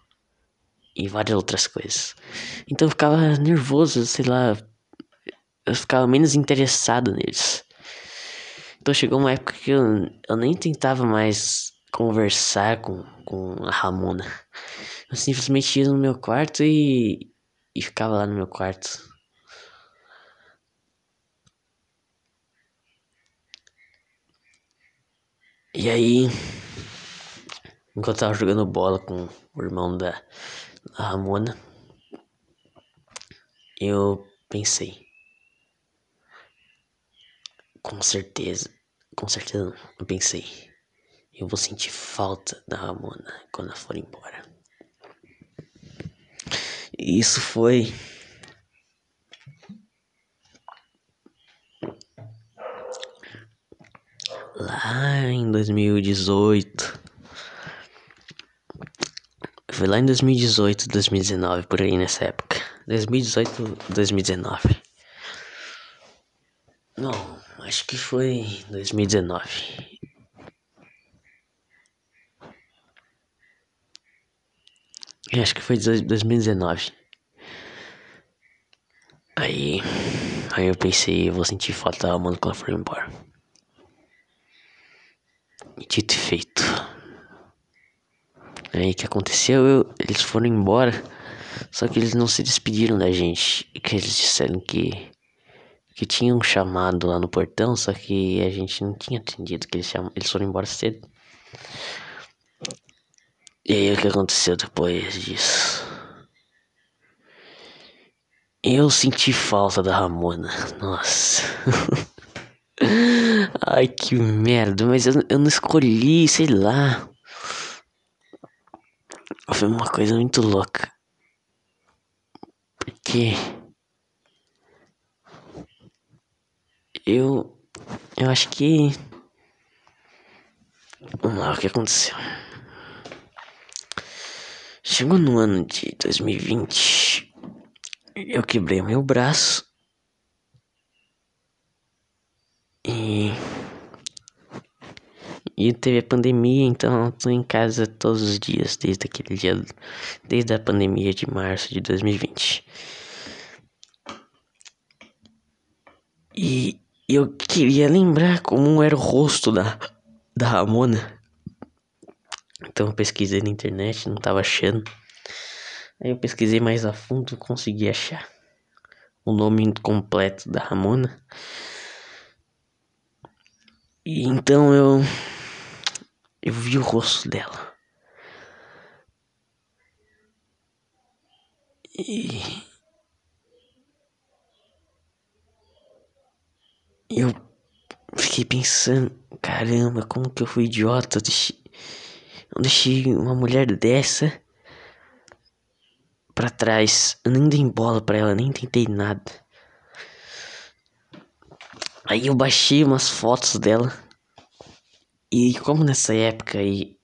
e várias outras coisas. Então eu ficava nervoso, sei lá. Eu ficava menos interessado neles. Então chegou uma época que eu, eu nem tentava mais conversar com, com a Ramona. Eu simplesmente ia no meu quarto e, e ficava lá no meu quarto. E aí, enquanto eu tava jogando bola com o irmão da, Ramona, eu pensei, com certeza, com certeza eu pensei, eu vou sentir falta da Ramona quando ela for embora. E isso foi lá em 2018. Foi lá em 2018, 2019, por aí nessa época. 2018, 2019. Não, acho que foi 2019. Eu acho que foi 2019. Aí, aí eu pensei, eu vou sentir falta mano quando for embora. E feito. Aí o que aconteceu? Eu, eles foram embora. Só que eles não se despediram da gente. Que eles disseram que. Que tinham um chamado lá no portão, só que a gente não tinha atendido, que eles, eles foram embora cedo. E aí o que aconteceu depois disso? Eu senti falta da Ramona. Nossa. Ai, que merda, mas eu, eu não escolhi, sei lá. Foi uma coisa muito louca. Porque. Eu. Eu acho que. Vamos lá, o que aconteceu? Chegou no ano de 2020. Eu quebrei meu braço. E. E teve a pandemia, então eu tô em casa todos os dias, desde aquele dia. Desde a pandemia de março de 2020. E eu queria lembrar como era o rosto da, da Ramona. Então eu pesquisei na internet, não tava achando. Aí eu pesquisei mais a fundo consegui achar o nome completo da Ramona. E então eu eu vi o rosto dela. E eu fiquei pensando, caramba, como que eu fui idiota, eu deixei, eu deixei uma mulher dessa para trás. Eu nem dei bola para ela, nem tentei nada. Aí eu baixei umas fotos dela. E como nessa época aí,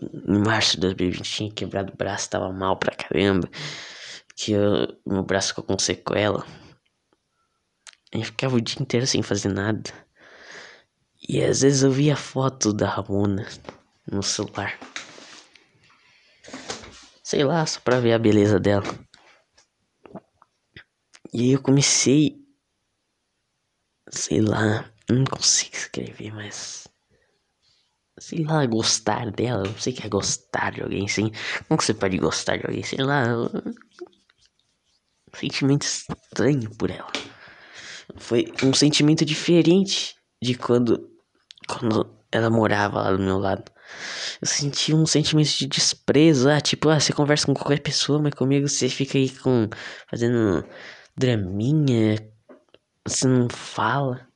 em março de 2020, tinha quebrado o braço, tava mal pra caramba. Que eu, meu braço ficou com sequela. Eu ficava o dia inteiro sem fazer nada. E às vezes eu via foto da Ramona no celular. Sei lá, só pra ver a beleza dela. E aí eu comecei. Sei lá, não consigo escrever, mas. Sei lá, gostar dela. Não sei o que é gostar de alguém assim. Como que você pode gostar de alguém? Sei lá. Um sentimento estranho por ela. Foi um sentimento diferente de quando. Quando ela morava lá do meu lado. Eu senti um sentimento de desprezo. Ah, tipo, ah, você conversa com qualquer pessoa, mas comigo você fica aí com. fazendo draminha. Você não fala.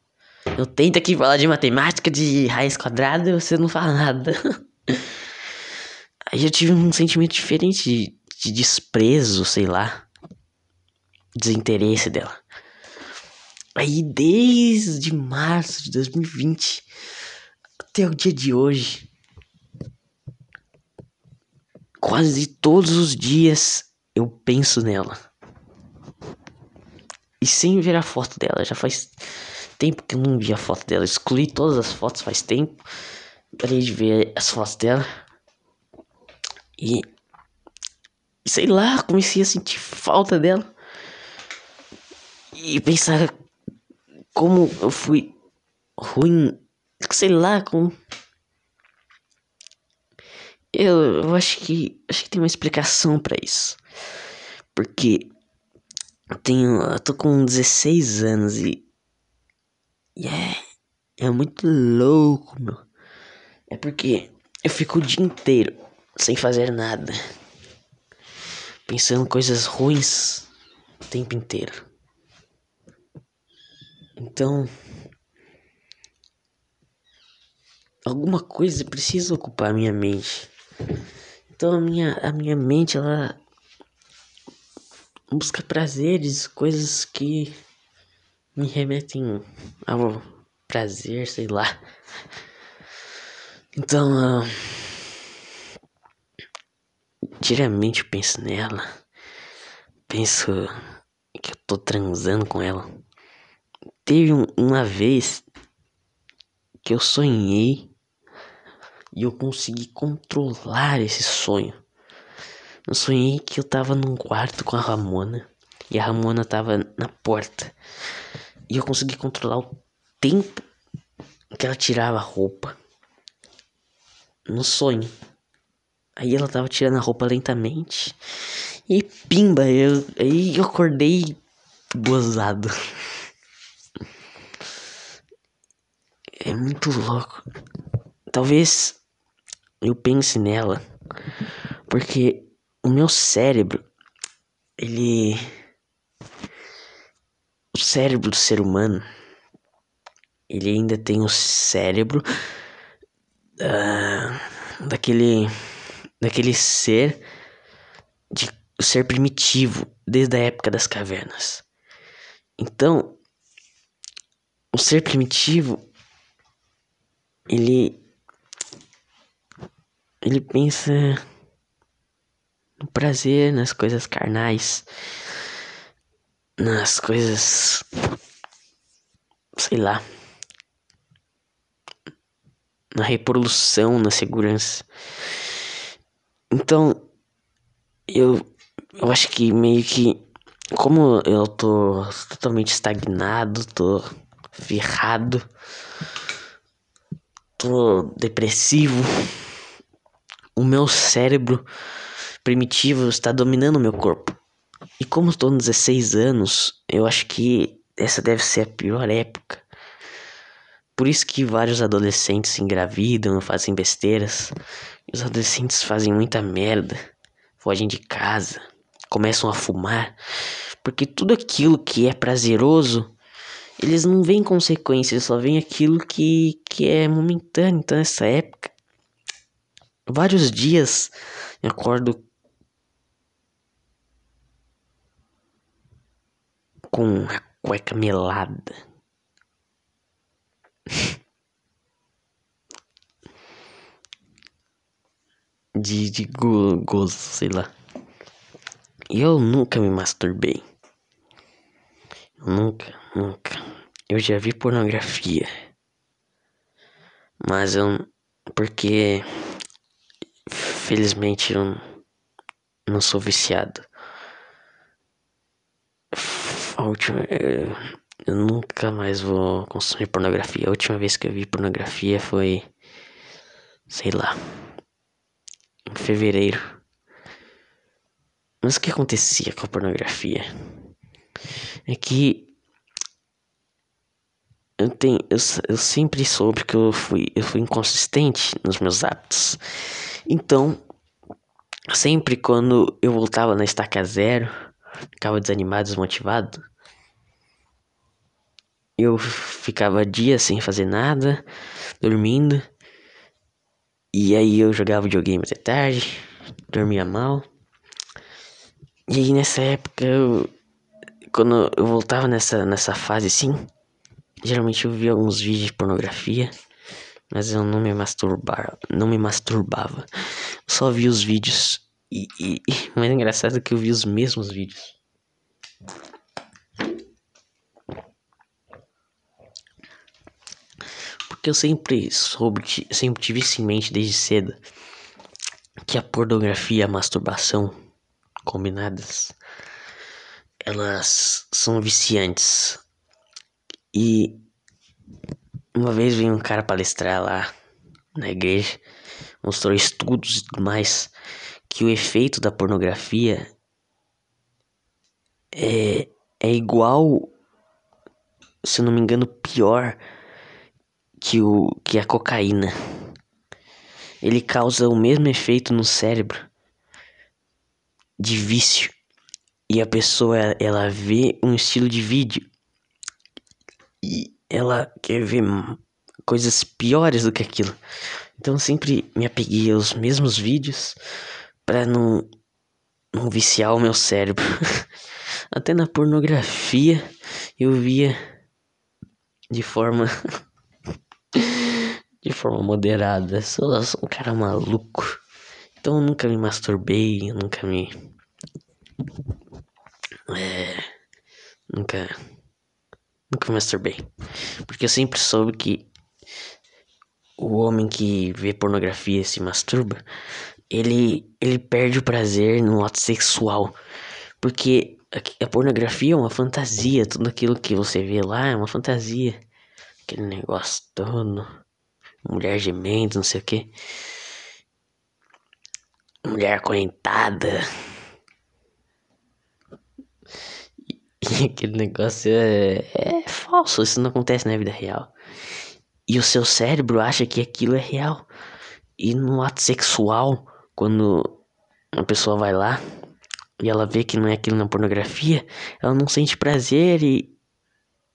Eu tento aqui falar de matemática, de raiz quadrada, e você não fala nada. Aí eu tive um sentimento diferente de, de desprezo, sei lá. Desinteresse dela. Aí desde março de 2020 até o dia de hoje, quase todos os dias eu penso nela. E sem ver a foto dela, já faz tempo que eu não vi a foto dela. excluí todas as fotos faz tempo. Parei de ver as fotos dela. E. Sei lá, comecei a sentir falta dela. E pensar como eu fui ruim. Sei lá, como. Eu, eu acho que. Acho que tem uma explicação para isso. Porque. Eu tenho. Eu tô com 16 anos e é, é muito louco, meu. É porque eu fico o dia inteiro sem fazer nada. Pensando coisas ruins o tempo inteiro. Então. Alguma coisa precisa ocupar minha mente. Então a minha, a minha mente ela busca prazeres, coisas que me remetem ao prazer, sei lá. Então, uh, diariamente eu penso nela. Penso que eu tô transando com ela. Teve um, uma vez que eu sonhei e eu consegui controlar esse sonho. Eu sonhei que eu tava num quarto com a Ramona e a Ramona tava na porta. E eu consegui controlar o tempo que ela tirava a roupa. No sonho. Aí ela tava tirando a roupa lentamente. E pimba, eu, aí eu acordei gozado. É muito louco. Talvez eu pense nela. Porque o meu cérebro, ele o cérebro do ser humano, ele ainda tem o cérebro uh, daquele, daquele ser, de ser primitivo desde a época das cavernas. Então, o ser primitivo, ele, ele pensa no prazer, nas coisas carnais nas coisas. Sei lá. Na reprodução, na segurança. Então, eu, eu acho que meio que. Como eu tô totalmente estagnado, tô ferrado, tô depressivo, o meu cérebro primitivo está dominando o meu corpo. E como estou nos 16 anos, eu acho que essa deve ser a pior época. Por isso que vários adolescentes se engravidam, fazem besteiras. E os adolescentes fazem muita merda, fogem de casa, começam a fumar, porque tudo aquilo que é prazeroso, eles não veem consequências, só veem aquilo que, que é momentâneo. Então, nessa época, vários dias eu acordo com a cueca melada. de, de go, gozo, sei lá. Eu nunca me masturbei. Nunca, nunca. Eu já vi pornografia. Mas eu. Porque. Felizmente eu não sou viciado. A última. Eu, eu nunca mais vou consumir pornografia. A última vez que eu vi pornografia foi. Sei lá. Em fevereiro. Mas o que acontecia com a pornografia? É que. Eu, tenho, eu, eu sempre soube que eu fui, eu fui inconsistente nos meus hábitos. Então, sempre quando eu voltava na estaca zero, ficava desanimado, desmotivado, eu ficava dias sem fazer nada, dormindo. E aí eu jogava videogame até tarde, dormia mal. E aí nessa época eu, quando eu voltava nessa nessa fase assim, geralmente eu via alguns vídeos de pornografia, mas eu não me masturbava, não me masturbava. só via os vídeos e, e, o mais engraçado é que eu vi os mesmos vídeos. Porque eu sempre soube, sempre tive isso em mente desde cedo que a pornografia e a masturbação combinadas elas são viciantes. E uma vez veio um cara palestrar lá na igreja, mostrou estudos e tudo mais, que o efeito da pornografia é, é igual, se eu não me engano, pior que, o, que a cocaína. Ele causa o mesmo efeito no cérebro de vício. E a pessoa, ela vê um estilo de vídeo e ela quer ver coisas piores do que aquilo. Então sempre me apeguei aos mesmos vídeos para não, não viciar o meu cérebro. Até na pornografia eu via de forma de forma moderada. Sou, sou um cara maluco. Então eu nunca me masturbei, eu nunca me. É. Nunca. Nunca me masturbei. Porque eu sempre soube que o homem que vê pornografia e se masturba, ele, ele perde o prazer no ato sexual. Porque a, a pornografia é uma fantasia, tudo aquilo que você vê lá é uma fantasia. Aquele negócio todo mulher gemendo, não sei o que. Mulher acorrentada. E aquele negócio é, é falso, isso não acontece na vida real. E o seu cérebro acha que aquilo é real. E no ato sexual, quando a pessoa vai lá e ela vê que não é aquilo na pornografia, ela não sente prazer e,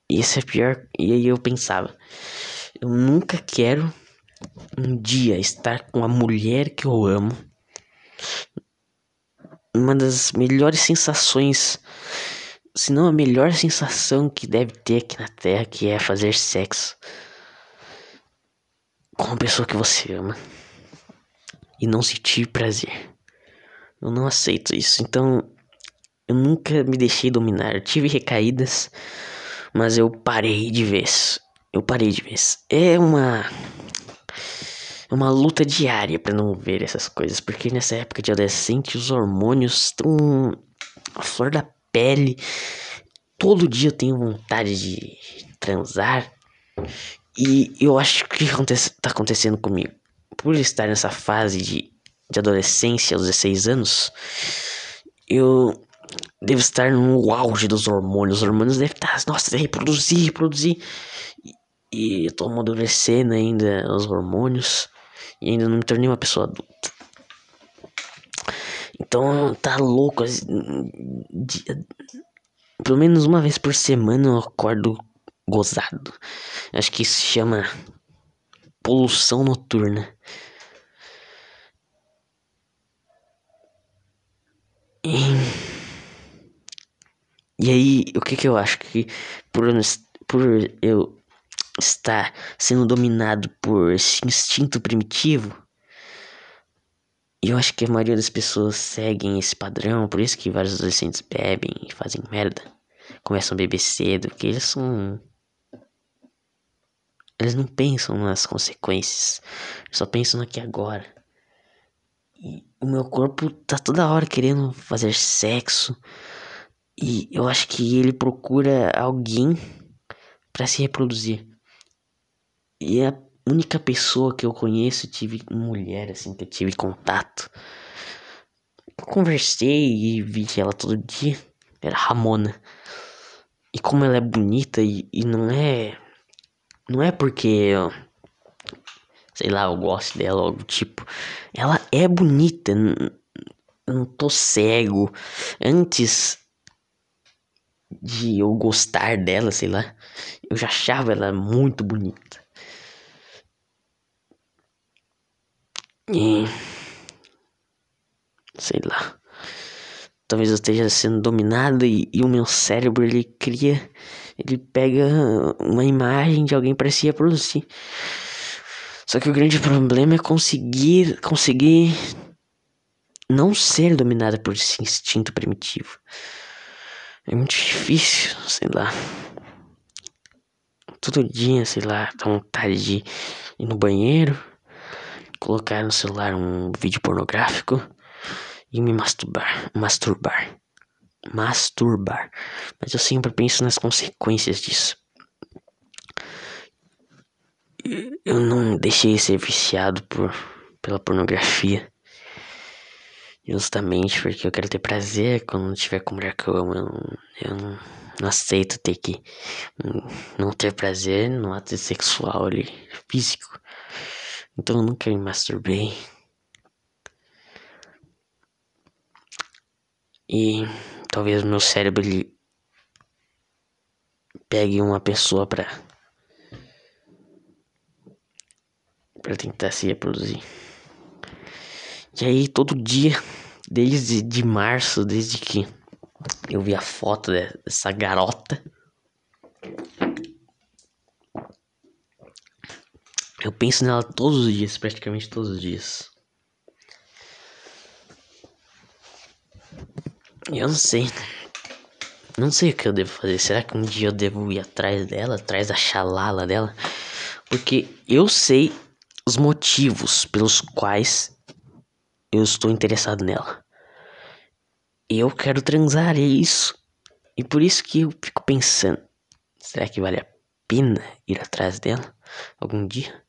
isso é pior. E aí eu pensava, eu nunca quero um dia estar com a mulher que eu amo. Uma das melhores sensações, se não a melhor sensação que deve ter aqui na Terra, que é fazer sexo com uma pessoa que você ama e não sentir prazer. Eu não aceito isso. Então, eu nunca me deixei dominar. Eu tive recaídas, mas eu parei de vez. Eu parei de vez. É uma é uma luta diária para não ver essas coisas, porque nessa época de adolescente os hormônios estão a flor da pele. Todo dia eu tenho vontade de transar. E eu acho que acontece, tá acontecendo comigo. Por estar nessa fase de, de adolescência aos 16 anos, eu devo estar no auge dos hormônios. Os hormônios devem estar, nossa, reproduzir, reproduzir. E, e eu tô amadurecendo ainda os hormônios e ainda não me tornei uma pessoa adulta. Então tá louco. Pelo menos uma vez por semana eu acordo gozado. Acho que isso se chama poluição noturna. E, e aí, o que que eu acho que por, por eu está sendo dominado por esse instinto primitivo. E eu acho que a maioria das pessoas seguem esse padrão, por isso que vários adolescentes bebem e fazem merda. Começam a beber cedo, porque eles são. Eles não pensam nas consequências, só pensam no aqui agora. E o meu corpo tá toda hora querendo fazer sexo. E eu acho que ele procura alguém para se reproduzir. E é a única pessoa que eu conheço, tive mulher assim que eu tive contato. Conversei e vi ela todo dia. Era Ramona. E como ela é bonita e, e não é. Não é porque. Sei lá, eu gosto dela, algo tipo. Ela é bonita. Eu não tô cego. Antes de eu gostar dela, sei lá, eu já achava ela muito bonita. E. Sei lá. Talvez eu esteja sendo dominado e, e o meu cérebro ele cria. Ele pega uma imagem de alguém para se reproduzir. Só que o grande problema é conseguir. conseguir não ser dominado por esse instinto primitivo. É muito difícil, sei lá. Todo dia, sei lá, dá vontade de ir no banheiro, colocar no celular um vídeo pornográfico e me masturbar. Masturbar. Masturbar. Mas eu sempre penso nas consequências disso. Eu não deixei ser viciado por, pela pornografia. Justamente porque eu quero ter prazer quando estiver com mulher que eu amo. Eu, não, eu não, não, aceito ter que não ter prazer no ato sexual ali, físico. Então eu nunca me masturbei. E talvez meu cérebro ele pegue uma pessoa pra, pra tentar se reproduzir. E aí todo dia, desde de março, desde que eu vi a foto dessa garota, eu penso nela todos os dias, praticamente todos os dias. Eu não sei. Não sei o que eu devo fazer. Será que um dia eu devo ir atrás dela, atrás da xalala dela? Porque eu sei os motivos pelos quais eu estou interessado nela. Eu quero transar, é isso. E por isso que eu fico pensando: será que vale a pena ir atrás dela algum dia?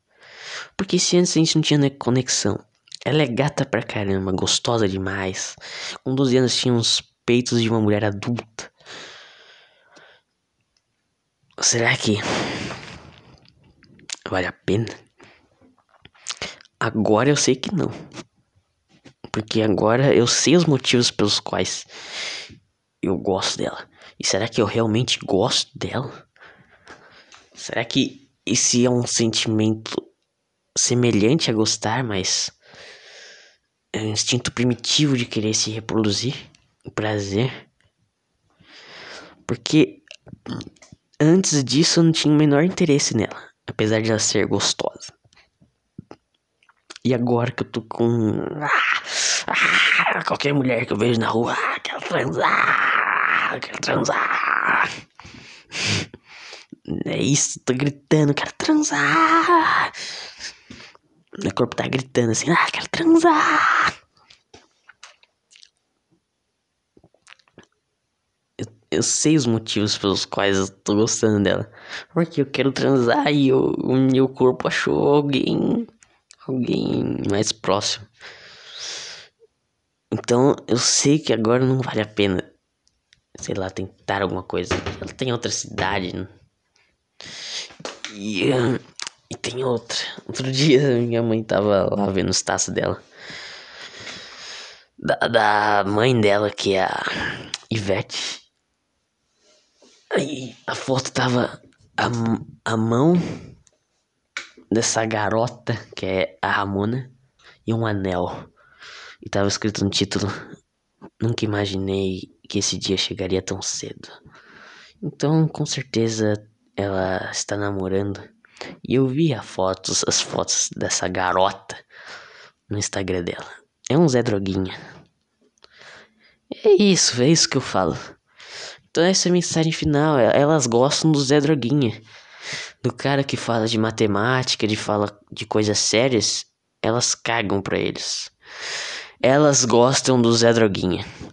Porque se antes a gente não tinha conexão, ela é gata pra caramba, gostosa demais. Com 12 anos tinha uns peitos de uma mulher adulta. Será que vale a pena? Agora eu sei que não. Porque agora eu sei os motivos pelos quais eu gosto dela. E será que eu realmente gosto dela? Será que esse é um sentimento semelhante a gostar, mas é um instinto primitivo de querer se reproduzir? O prazer? Porque antes disso eu não tinha o menor interesse nela, apesar de ela ser gostosa. E agora que eu tô com. Ah, ah, qualquer mulher que eu vejo na rua, ah, quero transar, quero transar. É isso, tô gritando, quero transar. Meu corpo tá gritando assim, ah, quero transar. Eu, eu sei os motivos pelos quais eu tô gostando dela. Porque eu quero transar e eu, o meu corpo achou alguém alguém mais próximo. Então eu sei que agora não vale a pena, sei lá, tentar alguma coisa. Ela tem outra cidade. Né? E, uh, e tem outra. Outro dia minha mãe tava lá vendo os taços dela. Da, da mãe dela, que é a Ivete. Aí a foto tava a, a mão dessa garota, que é a Ramona, e um anel. E tava escrito no título: Nunca imaginei que esse dia chegaria tão cedo. Então, com certeza, ela está namorando. E eu vi as fotos, as fotos dessa garota no Instagram dela. É um Zé Droguinha. É isso, é isso que eu falo. Então essa é a mensagem final. Elas gostam do Zé Droguinha do cara que fala de matemática, de fala de coisas sérias, elas cagam para eles. Elas gostam do Zé Droguinha.